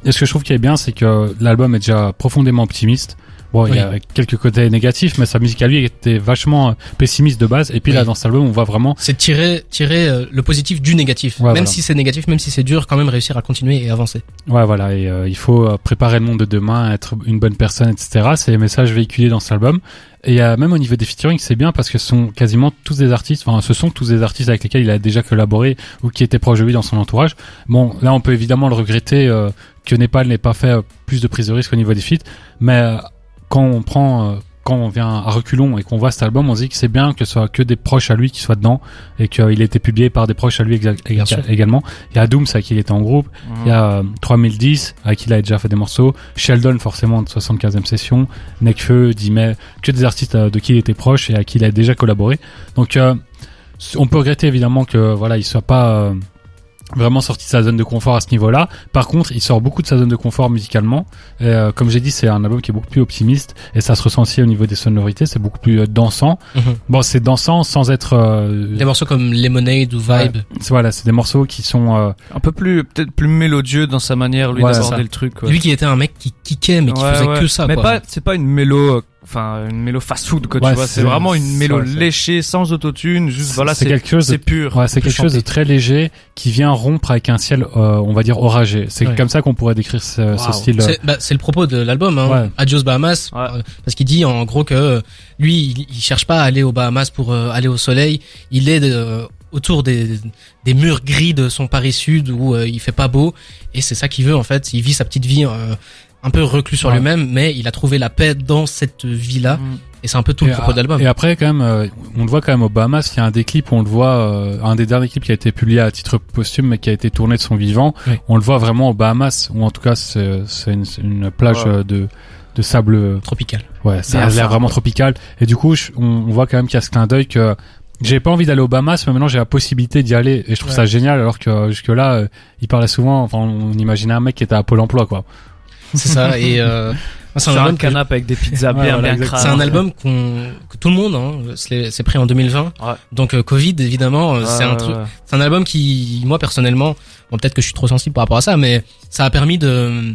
Et ce que je trouve qui est bien, c'est que l'album est déjà profondément optimiste. Bon, il y a quelques côtés négatifs, mais sa musique à lui était vachement euh, pessimiste de base. Et puis là, dans cet album, on voit vraiment C'est tirer, tirer euh, le positif du négatif. Ouais, même voilà. si c'est négatif, même si c'est dur, quand même réussir à continuer et avancer. Ouais, voilà, et euh, il faut préparer le monde de demain, être une bonne personne, etc. C'est les messages véhiculés dans cet album. Et euh, même au niveau des featuring, c'est bien parce que ce sont quasiment tous des artistes, enfin, ce sont tous des artistes avec lesquels il a déjà collaboré ou qui étaient proches de lui dans son entourage. Bon, là, on peut évidemment le regretter euh, que Népal n'ait pas fait euh, plus de prise de risque au niveau des feats, mais quand on prend, euh, quand on vient à reculons et qu'on voit cet album, on se dit que c'est bien que ce soit que des proches à lui qui soient dedans et qu'il ait été publié par des proches à lui également. Il y a Dooms avec qui il était en groupe, il y a euh, 3010 avec qui il a déjà fait des morceaux, Sheldon forcément de 75e session, Nekfeu, Dimet, que des artistes euh, de qui il était proche et à qui il a déjà collaboré. Donc euh, on peut regretter évidemment que voilà, il soit pas euh, vraiment sorti de sa zone de confort à ce niveau-là. Par contre, il sort beaucoup de sa zone de confort musicalement. Et, euh, comme j'ai dit, c'est un album qui est beaucoup plus optimiste et ça se ressent aussi au niveau des sonorités. C'est beaucoup plus euh, dansant. Bon, c'est dansant sans être. euh, Des morceaux comme Lemonade ou Vibe. c'est- voilà, c'est des morceaux qui sont. euh, Un peu plus, peut-être plus mélodieux dans sa manière, lui, Ouais, d'aborder le truc. quoi. Lui qui était un mec qui kickait, mais qui Ouais, faisait ouais. que ça. Mais quoi. pas, c'est pas une mélo, euh, enfin, une mélo fast-food, quoi, Ouais, tu vois. c'est- vraiment une mélo ouais, léchée, sans autotune, juste, voilà, c'est c'est, quelque chose. de- c'est pur. Ouais, c'est quelque chose de très léger qui vient rompre avec un ciel, euh, on va dire oragé. C'est Ouais. comme ça qu'on pourrait décrire ce, ce Wow. style. euh, C'est bah, c'est le propos de l'album, hein. Ouais. Adios Bahamas, Ouais. euh, parce qu'il dit en gros que euh, lui, il, il cherche pas à aller aux Bahamas pour euh, aller au soleil. Il est euh, autour des, des murs gris de son Paris Sud où euh, il fait pas beau, et c'est ça qu'il veut en fait. Il vit sa petite vie euh, un peu reclus sur Ouais. lui-même, mais il a trouvé la paix dans cette vie-là, Mm. et c'est un peu tout le propos de l'album. Et après, quand même, euh, on le voit quand même au Bahamas. Il y a un des clips où on le voit, euh, un des derniers clips qui a été publié à titre posthume, mais qui a été tourné de son vivant. Oui. On le voit vraiment au Bahamas, ou en tout cas, c'est une, plage Ouais. euh, de de sable. Tropical. Ouais, ça a l'air vraiment tropical. Et du coup, je- on, on voit quand même qu'il y a ce clin d'œil que j'ai pas envie d'aller au Bahamas, mais maintenant j'ai la possibilité d'y aller. Et je trouve Ouais. ça génial, alors que jusque là, il parlait souvent. Enfin, on imaginait un mec qui était à Pôle Emploi, quoi. C'est ça. Et euh, c'est un album canapé avec des pizzas bien, bien. C'est un album qu'on que tout le monde hein, c'est c'est pris en 2020. Ouais. Donc euh, Covid évidemment, euh, c'est un truc c'est un album qui moi personnellement, bon peut-être que je suis trop sensible par rapport à ça mais ça a permis de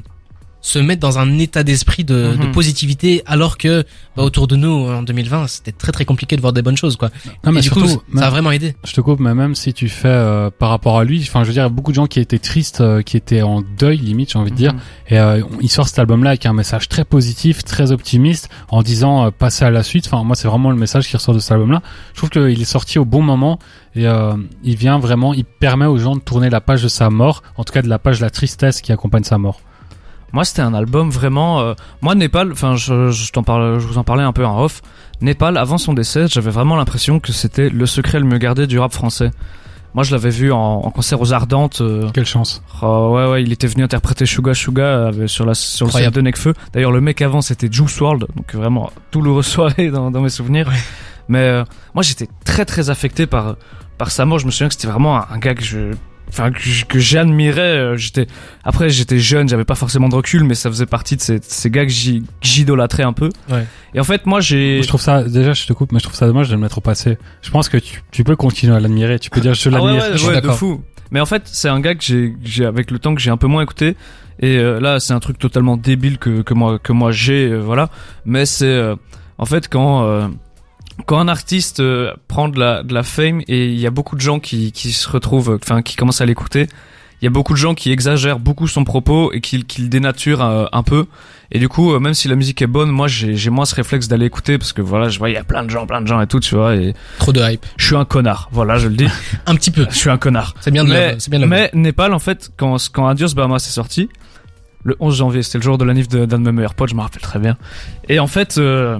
se mettre dans un état d'esprit de, de Mhm. positivité alors que bah, autour de nous en 2020 c'était très très compliqué de voir des bonnes choses quoi. Non, mais Et du surtout, coup ça a vraiment aidé. Je te coupe, mais même si tu fais euh, par rapport à lui, enfin, je veux dire, beaucoup de gens qui étaient tristes, euh, qui étaient en deuil limite, j'ai envie de dire, Mhm. et euh, il sort cet album-là avec un message très positif, très optimiste, en disant euh, passer à la suite. Enfin, moi, c'est vraiment le message qui ressort de cet album-là. Je trouve qu'il est sorti au bon moment et euh, il vient vraiment, il permet aux gens de tourner la page de sa mort, en tout cas de la page de la tristesse qui accompagne sa mort. Moi, c'était un album vraiment. euh, moi, Népal, enfin, je, je t'en parle, je vous en parlais un peu en off. Népal, avant son décès, j'avais vraiment l'impression que c'était le secret le mieux gardé du rap français. Moi, je l'avais vu en, en concert aux Ardentes. euh, Quelle chance. oh, ouais, ouais, il était venu interpréter Suga Suga euh, sur la sur le Incroyable. de Necfeu. D'ailleurs, le mec avant, c'était Juice World, donc vraiment douloureux soirée dans, dans mes souvenirs. Ouais. Mais euh, moi, j'étais très très affecté par par sa mort. Je me souviens que c'était vraiment un, un gars que je enfin que, que j'admirais euh, j'étais après j'étais jeune j'avais pas forcément de recul mais ça faisait partie de ces, ces gars que j'idolâtrais un peu Ouais. et en fait moi j'ai Je trouve ça, déjà, je te coupe, mais je trouve ça dommage de le mettre au passé. Je pense que tu, tu peux continuer à l'admirer. Tu peux dire, je Ah ouais, l'admire. ouais, ouais, de fou. Mais en fait, c'est un gars que j'ai, que j'ai avec le temps que j'ai un peu moins écouté. Et euh, là, c'est un truc totalement débile que, que moi, que moi j'ai, euh, voilà. Mais c'est, euh, en fait, quand euh, quand un artiste euh, prend de la de la fame et il y a beaucoup de gens qui qui se retrouvent, euh, enfin, qui commencent à l'écouter. Il y a beaucoup de gens qui exagèrent beaucoup son propos et qui, qui le dénaturent euh, un peu. Et du coup, euh, même si la musique est bonne, moi j'ai moins ce réflexe d'aller écouter parce que voilà, je vois il y a plein de gens, plein de gens et tout, tu vois. Et Trop de hype. je suis un connard. Voilà, je le dis. Un petit peu. je suis un connard C'est bien de mais, le- c'est bien de mais Népal, en fait, quand, quand Adios Bahamas est sorti, le 11 janvier, c'était le jour de la nif de- d'un de, mes meilleurs potes, je me rappelle très bien. Et en fait, euh,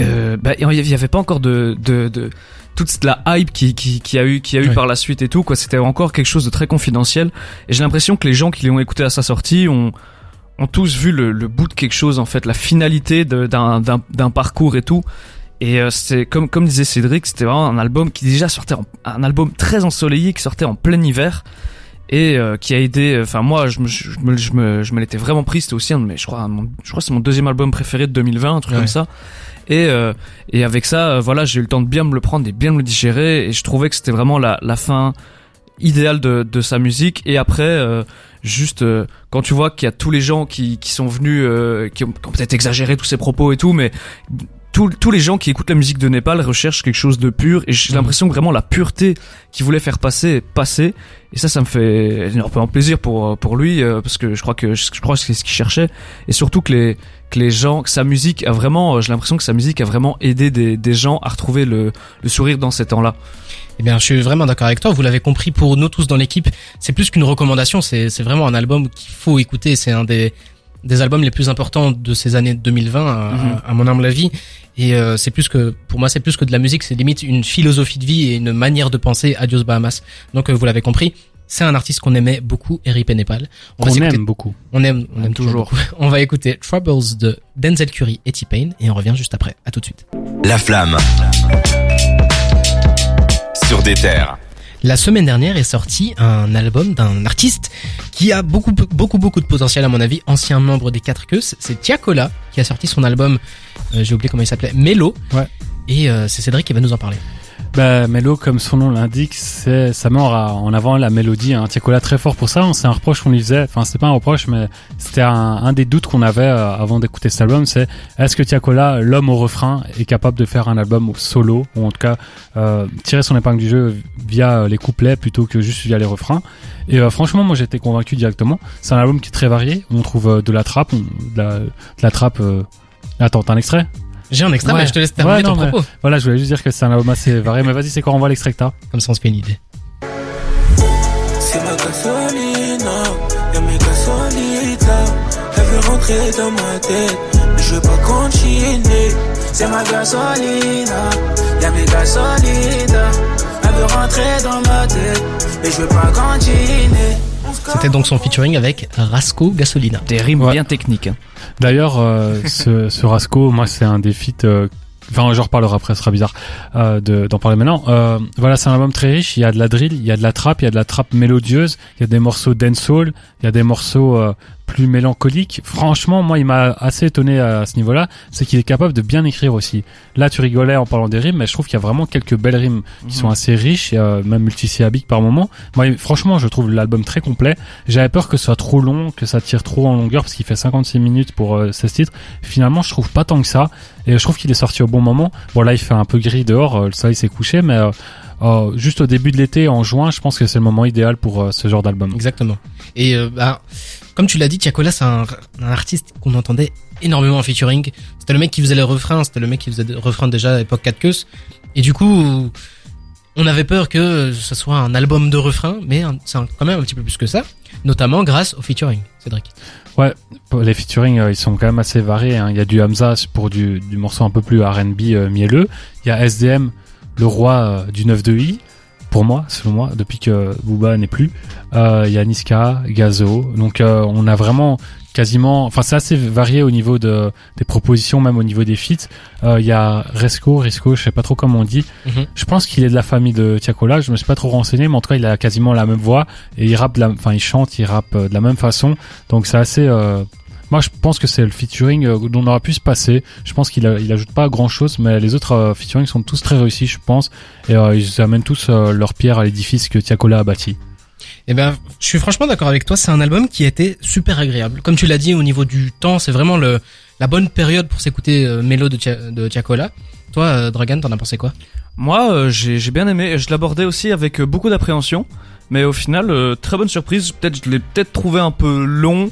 euh, bah, il y avait pas encore de, de, de toute la hype qui, qui, qui a eu, qui a eu par la suite et tout, quoi. C'était encore quelque chose de très confidentiel. Et j'ai l'impression que les gens qui l'ont écouté à sa sortie ont, ont tous vu le, le bout de quelque chose, en fait, la finalité d'un, parcours et tout. Et euh, c'est comme comme disait Cédric, c'était vraiment un album qui déjà sortait en, un album très ensoleillé qui sortait en plein hiver et euh, qui a aidé enfin moi je me je me je me, je me l'étais vraiment pris c'était aussi un de mes je crois un je crois c'est mon deuxième album préféré de 2020 un truc Ouais. comme ça et euh, et avec ça euh, voilà j'ai eu le temps de bien me le prendre et bien me le digérer. Et je trouvais que c'était vraiment la la fin idéale de de sa musique. Et après euh, juste quand tu vois qu'il y a tous les gens qui qui sont venus qui ont, ont peut-être exagéré tous ses propos et tout mais tous, tous les gens qui écoutent la musique de Népal recherchent quelque chose de pur et j'ai Mhm. l'impression que vraiment la pureté qu'il voulait faire passer est passée et ça ça me fait énormément plaisir pour pour lui euh, parce que je crois que je crois que c'est ce qu'il cherchait et surtout que les que les gens que sa musique a vraiment euh, j'ai l'impression que sa musique a vraiment aidé des, des gens à retrouver le, le sourire dans ces temps-là Eh bien, je suis vraiment d'accord avec toi. Vous l'avez compris, pour nous tous dans l'équipe, c'est plus qu'une recommandation. C'est, c'est vraiment un album qu'il faut écouter. C'est un des, des albums les plus importants de ces années 2020, à, Mhm. à mon humble avis. Et euh, c'est plus que, pour moi, c'est plus que de la musique. C'est limite une philosophie de vie et une manière de penser. Adios Bahamas. Donc, euh, vous l'avez compris. C'est un artiste qu'on aimait beaucoup, Eric Népal. On va On aime beaucoup. On aime, on aime toujours. toujours. beaucoup. On va écouter Troubles de Denzel Curry et T-Pain et on revient juste après. À tout de suite. La flamme. Sur des terres. La semaine dernière est sorti un album d'un artiste qui a beaucoup, beaucoup, beaucoup de potentiel à mon avis, ancien membre des Quatre Queues. C'est Tiakola qui a sorti son album, euh, j'ai oublié comment il s'appelait, Mélo. Ouais. Et euh, c'est Cédric qui va nous en parler. Bah, Mello, comme son nom l'indique, c'est, ça met en, avant la mélodie. Un Tiakola très fort pour ça. C'est un reproche qu'on lui faisait. Enfin, c'est pas un reproche, mais c'était un, des doutes qu'on avait euh, avant d'écouter cet album. C'est est-ce que Tiakola, l'homme au refrain, est capable de faire un album solo ou en tout cas euh, tirer son épingle du jeu via euh, les couplets plutôt que juste via les refrains. Et euh, franchement, moi, j'étais convaincu directement. C'est un album qui est très varié. On trouve euh, de la trappe, de la, de la trappe. Attends, t'as un extrait? J'ai un extrait, Ouais. mais je te laisse terminer Ouais, ton non, mais- propos. Voilà, je voulais juste dire que c'est un album assez varié. Mais vas-y, c'est quoi On voit l'extrait que t'as Comme ça on se fait une idée. C'est ma gasolina, y'a mes gasolitas. Elle veut rentrer dans ma tête, mais je veux pas continuer. C'est ma gasolina, y'a mes gasolitas. Elle veut rentrer dans ma tête, mais je veux pas continuer. C'était donc son featuring avec Rasco Gasolina. des rimes Ouais. bien techniques hein. D'ailleurs, euh, ce, ce Rasco, moi, c'est un des feats. euh, Enfin, j'en reparlerai après, ce sera bizarre euh, de- d'en parler maintenant. Euh, voilà, c'est un album très riche. Il y a de la drill, il y a de la trap, il y a de la trap mélodieuse, il y a des morceaux dancehall, il y a des morceaux euh, plus mélancolique. Franchement, moi, il m'a assez étonné à ce niveau-là. C'est qu'il est capable de bien écrire aussi. Là, tu rigolais en parlant des rimes, mais je trouve qu'il y a vraiment quelques belles rimes qui sont assez riches, et, euh, même multisyllabiques par moment. Moi, franchement, je trouve l'album très complet. J'avais peur que ce soit trop long, que ça tire trop en longueur, parce qu'il fait 56 minutes pour euh, 16 titres. Finalement, je trouve pas tant que ça. Et je trouve qu'il est sorti au bon moment. Bon, là, il fait un peu gris dehors, euh, le soleil s'est couché, mais euh, juste au début de l'été, en juin, je pense que c'est le moment idéal pour euh, ce genre d'album. Exactement. Et euh, bah, comme tu l'as dit, Tiakola, c'est un, un artiste qu'on entendait énormément en featuring. C'était le mec qui faisait les refrains, c'était le mec qui faisait des refrains déjà à l'époque 4 queues. Et du coup, on avait peur que ce soit un album de refrains, mais c'est quand même un petit peu plus que ça, notamment grâce au featuring, Cédric. Ouais, les featuring, euh, ils sont quand même assez variés. hein. Il y a du Hamza pour du, du morceau un peu plus R&B euh, mielleux. Il y a SDM, le roi euh, du 9-2i, pour moi, selon moi, depuis que Booba n'est plus. Euh, il y a Niska, Gazo. Donc euh, on a vraiment quasiment... Enfin, c'est assez varié au niveau de, des propositions, même au niveau des feats. Euh, Il y a Resco, Risco, je sais pas trop comment on dit. Mhm. Je pense qu'il est de la famille de Tiakola. Je me suis pas trop renseigné, mais en tout cas, il a quasiment la même voix. Et il rappe, de la- enfin, il chante, il rappe de la même façon. Donc c'est assez... moi, je pense que c'est le featuring euh, dont on aurait pu se passer. Je pense qu'il a- il ajoute pas grand chose, mais les autres euh, featuring sont tous très réussis, je pense. Et euh, ils amènent tous euh, leur pierre à l'édifice que Tiakola a bâti. Eh ben, je suis franchement d'accord avec toi. C'est un album qui a été super agréable. Comme tu l'as dit, au niveau du temps, c'est vraiment le la bonne période pour s'écouter euh, Mélo de, Tia- de Tiakola. Toi, euh, Dragan, t'en as pensé quoi? Moi, euh, j'ai bien aimé. Je l'abordais aussi avec beaucoup d'appréhension, mais au final, euh, très bonne surprise. Peut-être, je l'ai peut-être trouvé un peu long.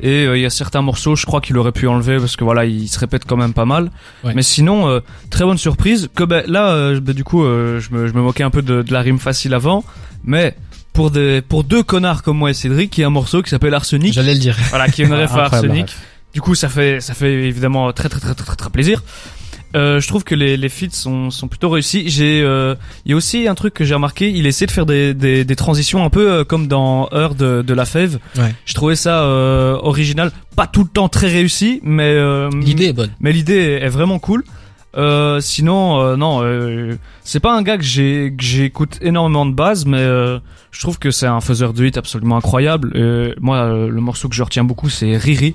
Et euh, il y a certains morceaux, je crois qu'il aurait pu enlever parce que voilà, il se répète quand même pas mal. Ouais. Mais sinon, euh, très bonne surprise. Que ben, là, euh, ben, du coup, euh, je, me, je me moquais un peu de, de la rime facile avant, mais pour des pour deux connards comme moi et Cédric, il y a un morceau qui s'appelle Arsenic. J'allais le dire. Voilà, qui est une ref à Arsenic. Du coup, ça fait ça fait évidemment très très très très très, très plaisir. Euh, je trouve que les les feats sont sont plutôt réussis. J'ai euh, il y a aussi un truc que j'ai remarqué, il essaie de faire des des, des transitions un peu euh, comme dans Heure de de la Fève. Ouais. Je trouvais ça euh, original, pas tout le temps très réussi, mais euh, L'idée est bonne. mais l'idée est, est vraiment cool. Euh, sinon, euh, non, euh, c'est pas un gars que j'ai que j'écoute énormément de base, mais euh, je trouve que c'est un faiseur de hit absolument incroyable. Euh, moi, euh, le morceau que je retiens beaucoup, c'est Riri.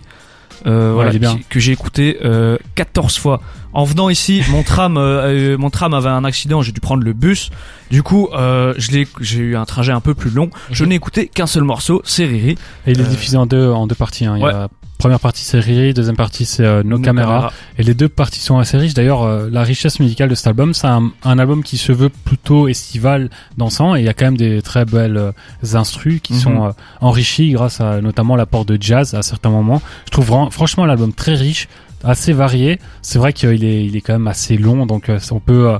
Euh, voilà, bien. qui- que j'ai écouté euh, 14 fois. En venant ici, mon tram, euh, euh, mon tram avait un accident, j'ai dû prendre le bus. Du coup, euh, je l'ai, j'ai eu un trajet un peu plus long. Je Mhm. n'ai écouté qu'un seul morceau, c'est Riri. Et il est Euh, diffusé en deux, en deux parties. Hein. Il y ouais. a première partie c'est Riri, deuxième partie c'est euh, Nos, Nos caméras. caméras. Et les deux parties sont assez riches. D'ailleurs, euh, la richesse musicale de cet album, c'est un, un album qui se veut plutôt estival, dansant, et il y a quand même des très belles euh, instrus qui Mhm. sont euh, enrichis grâce à notamment l'apport de jazz à certains moments. Je trouve franchement l'album très riche, assez varié. C'est vrai qu'il est, il est quand même assez long, donc euh, on peut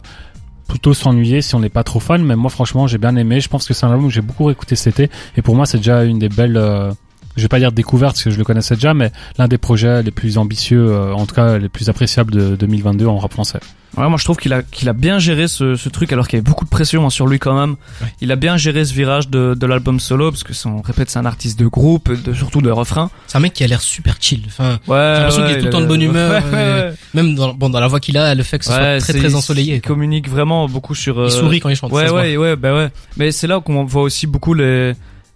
plutôt s'ennuyer si on n'est pas trop fan. Mais moi, franchement, j'ai bien aimé. Je pense que c'est un album que j'ai beaucoup réécouté cet été, et pour moi, c'est déjà une des belles. euh, je vais pas dire découverte parce que je le connaissais déjà, mais l'un des projets les plus ambitieux, euh, en tout cas les plus appréciables de 2022 en rap français. Ouais, moi je trouve qu'il a qu'il a bien géré ce, ce truc alors qu'il y avait beaucoup de pression hein, sur lui quand même. Ouais. Il a bien géré ce virage de, de l'album solo parce que c'est- on répète c'est un artiste de groupe, de, surtout de refrain. C'est un mec qui a l'air super chill. Enfin, Ouais. J'ai l'impression qu'il est tout le temps de bonne humeur, Ouais, ouais, même dans, bon, dans la voix qu'il a, le fait que ce soit très c'est- très ensoleillé. Il quoi. communique vraiment beaucoup sur. euh, Il sourit quand il chante. Ouais ouais ouais bah ouais. Mais c'est là qu'on voit aussi beaucoup les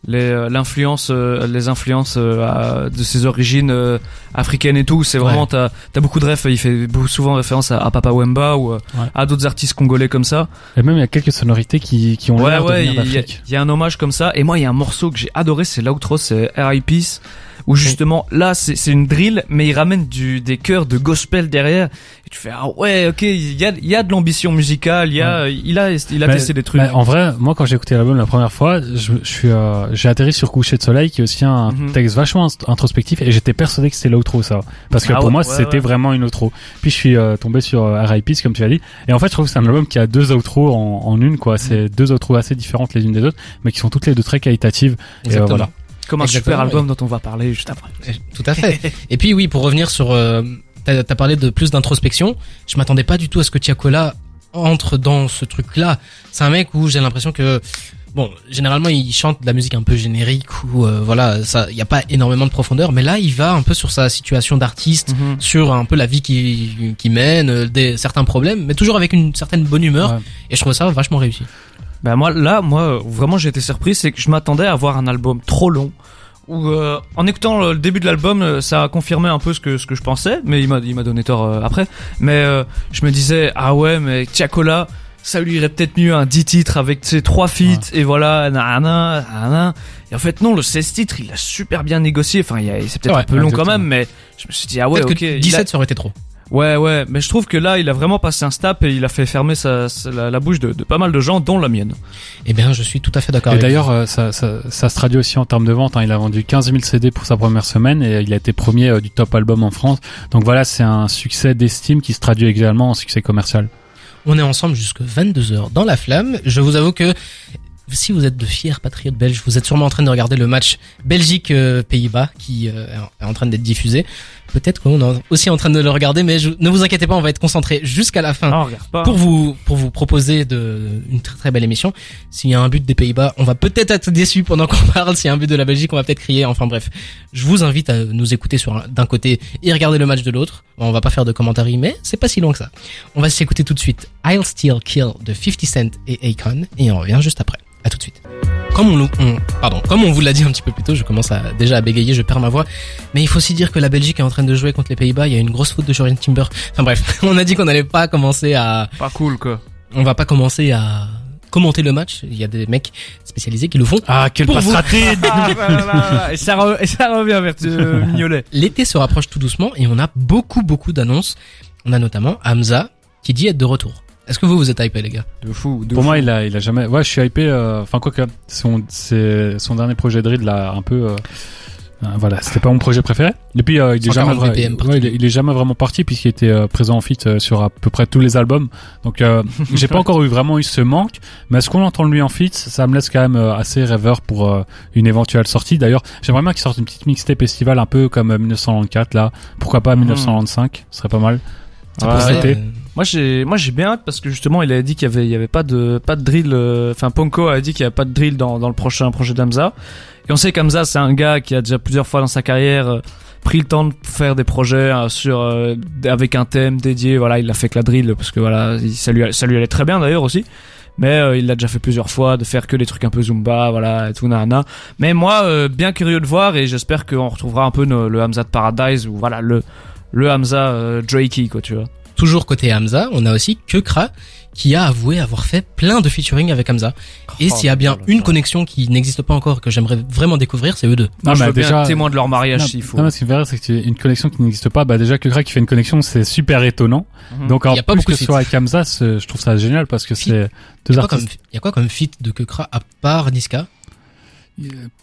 les euh, l'influence euh, les influences euh, de ses origines euh, africaines et tout c'est vraiment Ouais. t'as t'as beaucoup de refs il fait souvent référence à, à Papa Wemba ou Ouais. à d'autres artistes congolais comme ça Et même il y a quelques sonorités qui, qui ont ouais l'air de ouais venir il y, a- d'Afrique. il y a un hommage comme ça et moi il y a un morceau que j'ai adoré c'est l'outro c'est R.I. Où justement là c'est une drill mais il ramène du des chœurs de gospel derrière et tu fais ah ouais ok il y a y a de l'ambition musicale il y a il a il a Mais- testé des trucs mais en vrai, moi quand j'ai écouté l'album la première fois, je, je suis, euh, j'ai atterri sur Coucher de soleil, qui est aussi un Mhm. texte vachement int- introspectif, et j'étais persuadé que c'était l'outro ça, parce que Ah pour ouais, moi ouais, c'était vraiment une outro. Puis je suis euh, tombé sur euh, R.I.P. comme tu as dit, et en fait je trouve que c'est un album qui a deux outros en, en une, quoi. C'est deux outros assez différentes les unes des autres, mais qui sont toutes les deux très qualitatives. Et, euh, Exactement. voilà. Comme un super Exactement, album dont on va parler juste après Tout à fait. Et puis oui, pour revenir sur, euh, t'as as parlé de plus d'introspection. Je m'attendais pas du tout à ce que Tiakola entre dans ce truc-là. C'est un mec où j'ai l'impression que bon, généralement il chante de la musique un peu générique ou euh, voilà, ça, il y a pas énormément de profondeur. Mais là, il va un peu sur sa situation d'artiste, sur un peu la vie qui qui mène, euh, des certains problèmes, mais toujours avec une certaine bonne humeur. Ouais. Et je trouve ça vachement réussi. Bah moi là, moi vraiment j'ai été surpris, c'est que je m'attendais à avoir un album trop long où euh, en écoutant le, début de l'album, euh, ça a confirmé un peu ce que ce que je pensais, mais il m'a il m'a donné tort euh, après. Mais euh, je me disais ah ouais, mais Tiakola, ça lui irait peut-être mieux un 10 titres avec ses trois feats et voilà, nanana, nanana. Et en fait non, le 16 titres, il a super bien négocié. Enfin, c'est peut-être Ouais, un peu long quand même, mais je me suis dit ah ouais, ok. que il a- 17 ça aurait été trop. Ouais, ouais, mais je trouve que là, il a vraiment passé un step et il a fait fermer sa, sa- la, la bouche de, de pas mal de gens, dont la mienne. Eh bien, je suis tout à fait d'accord Et avec d'ailleurs, euh, ça, ça, ça se traduit aussi en termes de vente. hein. Il a vendu 15 000 CD pour sa première semaine et il a été premier euh, du top album en France. Donc voilà, c'est un succès d'estime qui se traduit également en succès commercial. On est ensemble jusque 22h dans la flamme. Je vous avoue que si vous êtes de fiers patriotes belges, vous êtes sûrement en train de regarder le match Belgique-Pays-Bas qui euh, est en train d'être diffusé. Peut-être qu'on est aussi en train de le regarder, mais je- ne vous inquiétez pas, on va être concentré jusqu'à la fin Non, pour vous pour vous proposer de une très très belle émission. S'il y a un but des Pays-Bas, on va peut-être être déçu pendant qu'on parle. S'il y a un but de la Belgique, on va peut-être crier. Enfin bref, je vous invite à nous écouter sur d'un côté et regarder le match de l'autre. Bon, on va pas faire de commentaires, mais c'est pas si long que ça. On va s'écouter tout de suite I'll Still Kill de 50 Cent et Akon et on revient juste après. À tout de suite. Comme on, nous- on- pardon, comme on vous l'a dit un petit peu plus tôt, je commence à déjà à bégayer, je perds ma voix. Mais il faut aussi dire que la Belgique est en train de jouer contre les Pays-Bas. Il y a une grosse faute de Jorien Timber. Enfin bref, on a dit qu'on n'allait pas commencer à, Pas cool, quoi. on va pas commencer à commenter le match. Il y a des mecs spécialisés qui le font. Ah, quel Pour passe vous. raté et, ça re- et ça revient vers euh, Mignolet. L'été se rapproche tout doucement et on a beaucoup beaucoup d'annonces. On a notamment Hamza qui dit être de retour. Est-ce que vous vous êtes hypé les gars De fou, de Pour fou. moi, il a, il a jamais. Ouais, je suis hypé. euh, Enfin, quoi que son, c'est son dernier projet de drill là, un peu. euh, euh, voilà, c'était pas mon projet préféré. Et puis, euh, il, est 140 jamais, vra- ouais, il, est, il est jamais vraiment parti puisqu'il était euh, présent en feat euh, sur à peu près tous les albums. Donc, euh, j'ai pas encore eu vraiment eu ce manque. Mais est-ce qu'on entend de lui en feat Ça me laisse quand même euh, assez rêveur pour euh, une éventuelle sortie. D'ailleurs, j'aimerais bien qu'il sorte une petite mixtape estival un peu comme euh, 1994 là. Pourquoi pas 1995 Ce serait pas mal. Ça Ouais. Euh, Moi j'ai moi j'ai bien hâte parce que justement il avait dit qu'il y avait il y avait pas de pas de drill euh, enfin Ponko a dit qu'il y avait pas de drill dans dans le prochain projet d'Amza. Et on sait qu'Amza c'est un gars qui a déjà plusieurs fois dans sa carrière euh, pris le temps de faire des projets euh, sur euh, avec un thème dédié. Voilà il l'a fait que la drill parce que voilà il- ça lui ça lui allait très bien d'ailleurs aussi. Mais euh, il l'a déjà fait plusieurs fois de faire que des trucs un peu zumba voilà et tout nana mais moi euh, bien curieux de voir et j'espère qu'on retrouvera un peu le Hamza de Paradise ou voilà le le Hamza euh, Drakey quoi tu vois Toujours côté Hamza, on a aussi Kekra qui a avoué avoir fait plein de featuring avec Hamza. Et Oh, s'il y a bien une connexion qui n'existe pas encore que j'aimerais vraiment découvrir, c'est eux deux. Moi, Non, je mais veux bien déjà- être témoin de leur mariage Non, s'il faut. non, mais ce qui me c'est que tu une connexion qui n'existe pas. Bah déjà que Craig qui fait une connexion, c'est super étonnant. Mhm. Donc en Y a pas plus beaucoup que de ce soit avec Hamza, je trouve ça génial parce que c'est deux artistes. il y a quoi comme feat de Kekra à part Niska?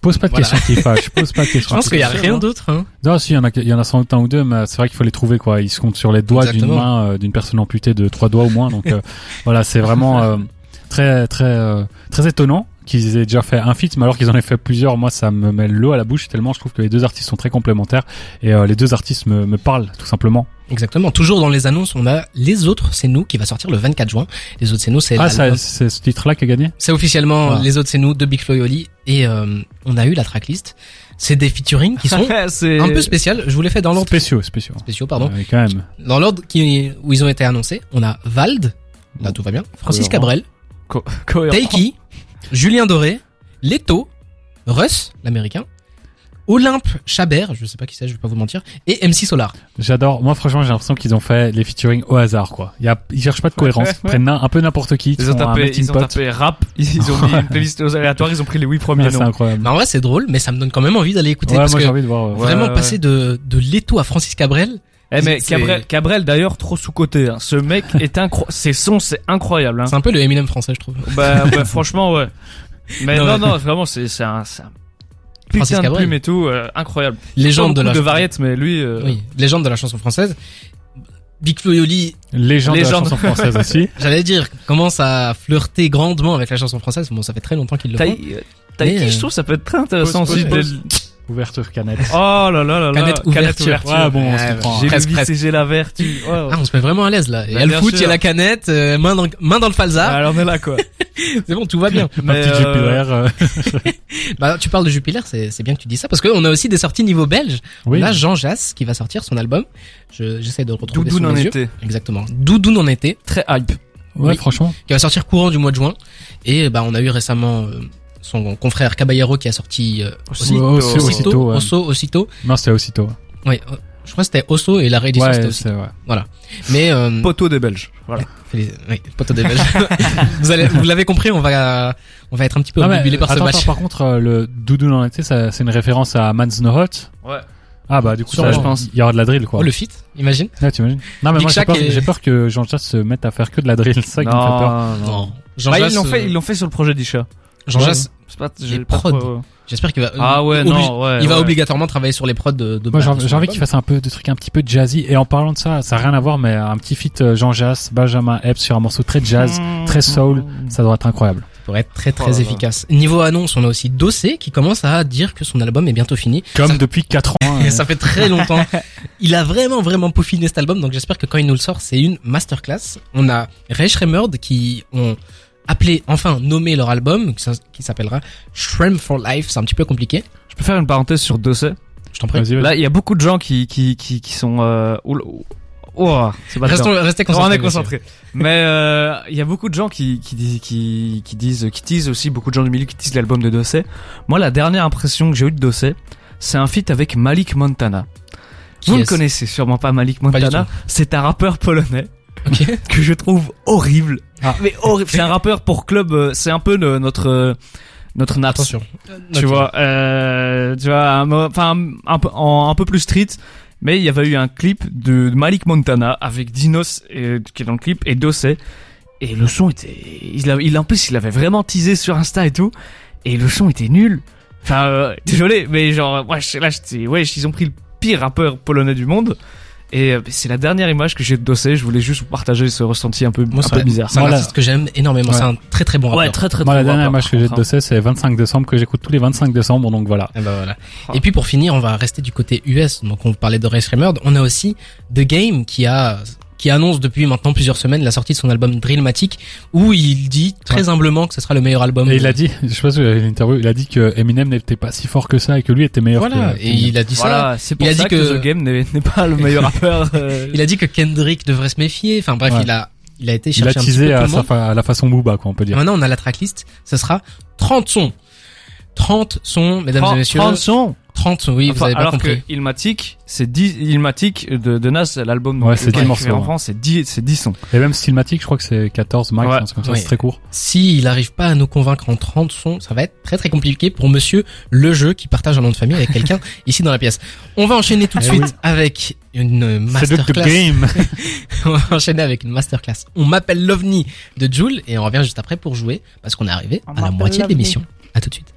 Pose pas de Voilà. questions, Tifa. Je pose pas de Je questions. pense qu'il y a rien hein. d'autre. Hein. Non, si, il y en a, il y en a sans doute un ou deux, mais c'est vrai qu'il faut les trouver, quoi. Ils se comptent sur les doigts d'une main euh, d'une personne amputée de trois doigts au moins. Donc euh, voilà, c'est vraiment euh, très, très, euh, très étonnant qu'ils aient déjà fait un feat, mais alors qu'ils en aient fait plusieurs, moi ça me met l'eau à la bouche tellement je trouve que les deux artistes sont très complémentaires et euh, les deux artistes me, me parlent tout simplement. Exactement. Toujours dans les annonces, on a les autres, c'est nous qui va sortir le 24 juin. Les autres, c'est nous, c'est Ah, c'est ce titre-là qui a gagné? C'est officiellement Ah. les autres, c'est nous de Big Flo et Oli. Et euh, on a eu la tracklist. C'est des featuring qui sont c'est un peu spéciales. Je vous les fais dans l'ordre Spéciaux, spéciaux. spéciaux, pardon. Ouais, quand même. Dans l'ordre qui où ils ont été annoncés, on a Vald, là tout va bien. Francis Cohérent. Cabrel, co-. Taiki, Julien Doré, Leto, Russ, l'américain, Olympe Chabert, je sais pas qui c'est, je vais pas vous mentir, et MC Solar. J'adore. Moi, franchement, j'ai l'impression qu'ils ont fait les featuring au hasard, quoi. Il y a, ils cherchent pas de cohérence. Ouais, Ils prennent un peu n'importe qui. Ils ont tapé, ils ont tapé rap, ils ont mis une playlist aux aléatoires, ils ont pris les huit premiers Ouais, c'est incroyable. Mais en vrai, c'est drôle, mais ça me donne quand même envie d'aller écouter Ouais, parce moi, que j'ai envie de voir. Ouais, vraiment ouais, passer de, de Leto à Francis Cabrel, Eh mais Cabrel, Cabrel d'ailleurs trop sous coté. Hein. Ce mec est incroyable. Ses sons c'est incroyable. Hein. c'est un peu le Eminem français, je trouve. Bah, bah, franchement ouais. Mais Non, non vraiment c'est c'est un, c'est un Francis putain de Cabrel. plume et tout euh, incroyable. Légende de la de variétés mais lui euh, Oui, légende de la chanson française. Big Flo et Oli, Légende, de la chanson française aussi. j'allais dire, commence à flirter grandement avec la chanson française. Bon, ça fait très longtemps qu'ils le euh, Taïki, Mais, euh, je trouve ça peut être très intéressant aussi. Ouverture canette. Oh là là là là. Canette ouverture. Ouais, bon, on se comprend. J'ai le Presque, vice presque. et j'ai la vertu. Ouais, ouais. Ah, on se met vraiment à l'aise là. Il y a le foot, il y a la canette, euh, main dans, main dans le falza. Alors on est là quoi. C'est bon, tout va bien. Ma petite euh, Jupiler. euh, Bah, tu parles de Jupiler, c'est c'est bien que tu dis ça parce qu'on a aussi des sorties niveau belge. Oui. On a Jean Jass qui va sortir son album. Je j'essaie de le retrouver Doudoune sous en mes yeux. été. Exactement. Doudoune en été, Très hype. Ouais, oui. franchement. qui va sortir courant du mois de juin. Et bah on a eu récemment euh, son confrère Caballero qui a sorti euh, aussi, Ouais, aussi- aussitôt, aussitôt, ouais. Osso, aussitôt. Non, c'était aussitôt. Ouais, euh, je crois que c'était Osso et la réédition c'était Ouais, ouais. Mais euh, Poteau des Belges. Voilà. oui, poteau des Belges. vous allez, vous l'avez compris, on va, on va être un petit peu obnubilé par ce attends, match. attends, par contre, euh, le doudou dans l'été, ça, c'est une référence à Man's No Hot. Ouais. Ah bah du coup, ça, je pense, il y aura de la drill quoi. Oh, le fit, imagine. Ouais, t'imagines Non mais Big moi j'ai peur, et- j'ai peur que Jean-Jacques se mette à faire que de la drill, ça qui me fait peur. Non. Jean Bah, ils l'ont fait, ils l'ont fait sur le projet d'Isha. Jean Jass, C'est pas, Les prods. trop- j'espère qu'il va. Ah ouais, non, ouais. Il va ouais. obligatoirement travailler sur les prods de. de Moi j'ai envie- qu'il fasse un peu de trucs un petit peu jazzy. Et en parlant de ça, ça a rien à voir, mais un petit feat euh, Jean Jass, Benjamin Epps sur un morceau très jazz, très soul, ça doit être incroyable. pour être très très Oh là. efficace. Niveau annonce, on a aussi Dossé qui commence à dire que son album est bientôt fini. Comme Ça- depuis 4 ans. hein. Et ça fait très longtemps. Il a vraiment vraiment peaufiné cet album, donc j'espère que quand il nous le sort, c'est une masterclass. On a Ray Shremmerd qui ont appelé, enfin nommé leur album, qui s'appellera Shrem for Life. C'est un petit peu compliqué. Je peux faire une parenthèse sur Dossé. Je t'en prie. Là, il y a beaucoup de gens qui, qui, qui, qui sont, euh, oh, c'est pas Restons, restez concentrés. on est messieurs. concentré. Mais euh, il y a beaucoup de gens qui qui disent qui qui disent qui disent aussi beaucoup de gens du milieu qui disent l'album de Dossé. Moi, la dernière impression que j'ai eue de Dossé, c'est un feat avec Malik Montana. Qui Vous ne connaissez sûrement pas Malik Montana. C'est un rappeur polonais Que je trouve horrible. Ah. Mais horrible. C'est un rappeur pour club. euh, C'est un peu le- notre euh, notre Naps. Attention. Tu vois, euh, tu vois, enfin un, peu en un peu plus street. Mais il y avait eu un clip de Malik Montana avec Dinos et, qui est dans le clip et Dossé. Et le son était, il, a, il en plus il avait vraiment teasé sur Insta et tout. Et le son était nul. Enfin, euh, désolé, mais genre, ouais, là, j'étais, ouais, ils ont pris le pire rappeur polonais du monde. Et euh, c'est la dernière image que j'ai de Dossé. Je voulais juste vous partager ce ressenti un peu, Moi, un peu bizarre. C'est un Voilà. artiste que j'aime énormément. Ouais. C'est un très très bon rappeur. Ouais, très très Moi, la très bon dernière rappeur, image que j'ai de par contre, Dossé, c'est 25 décembre, que j'écoute tous les 25 décembre, donc voilà. Et, ben voilà. Ah. Et puis pour finir, on va rester du côté US. Donc on parlait de Ray Shremmerd. On a aussi The Game qui a qui annonce depuis maintenant plusieurs semaines la sortie de son album Drillmatic où il dit très humblement que ce sera le meilleur album. Et il a dit, je sais pas si vous avez l'interview, il a dit que Eminem n'était pas si fort que ça et que lui était meilleur voilà. que Et il a dit ça. Voilà, c'est pour Il a ça dit que, que- The Game n'est pas le meilleur rappeur. euh, Il a dit que Kendrick devrait se méfier. Enfin bref, Ouais. il a il a été Il a chercher un petit peu teasé tout à, le sa à la façon Booba, quoi, on peut Et dire. maintenant on a la tracklist. Ce sera 30 sons. 30 sons, mesdames et 30 messieurs. 30 sons. 30 sons, oui, vous Enfin, avez pas alors compris. que Ilmatic, c'est 10, Ilmatic de, de Nas, l'album Ouais, c'est qui 10 est morceaux, en ouais. France, c'est 10, c'est 10 sons. Et même Stylmatic, je crois que c'est 14 max, Ouais. comme ça, Ouais. c'est très court. S'il n'arrive pas à nous convaincre en 30 sons, ça va être très très compliqué pour monsieur le jeu qui partage un nom de famille avec quelqu'un ici dans la pièce. On va enchaîner tout de Eh suite oui. avec une C'est le masterclass. game. On va enchaîner avec une masterclass. On m'appelle l'OVNI de Joule et on revient juste après pour jouer parce qu'on est arrivé On à la moitié de l'émission. À tout de suite.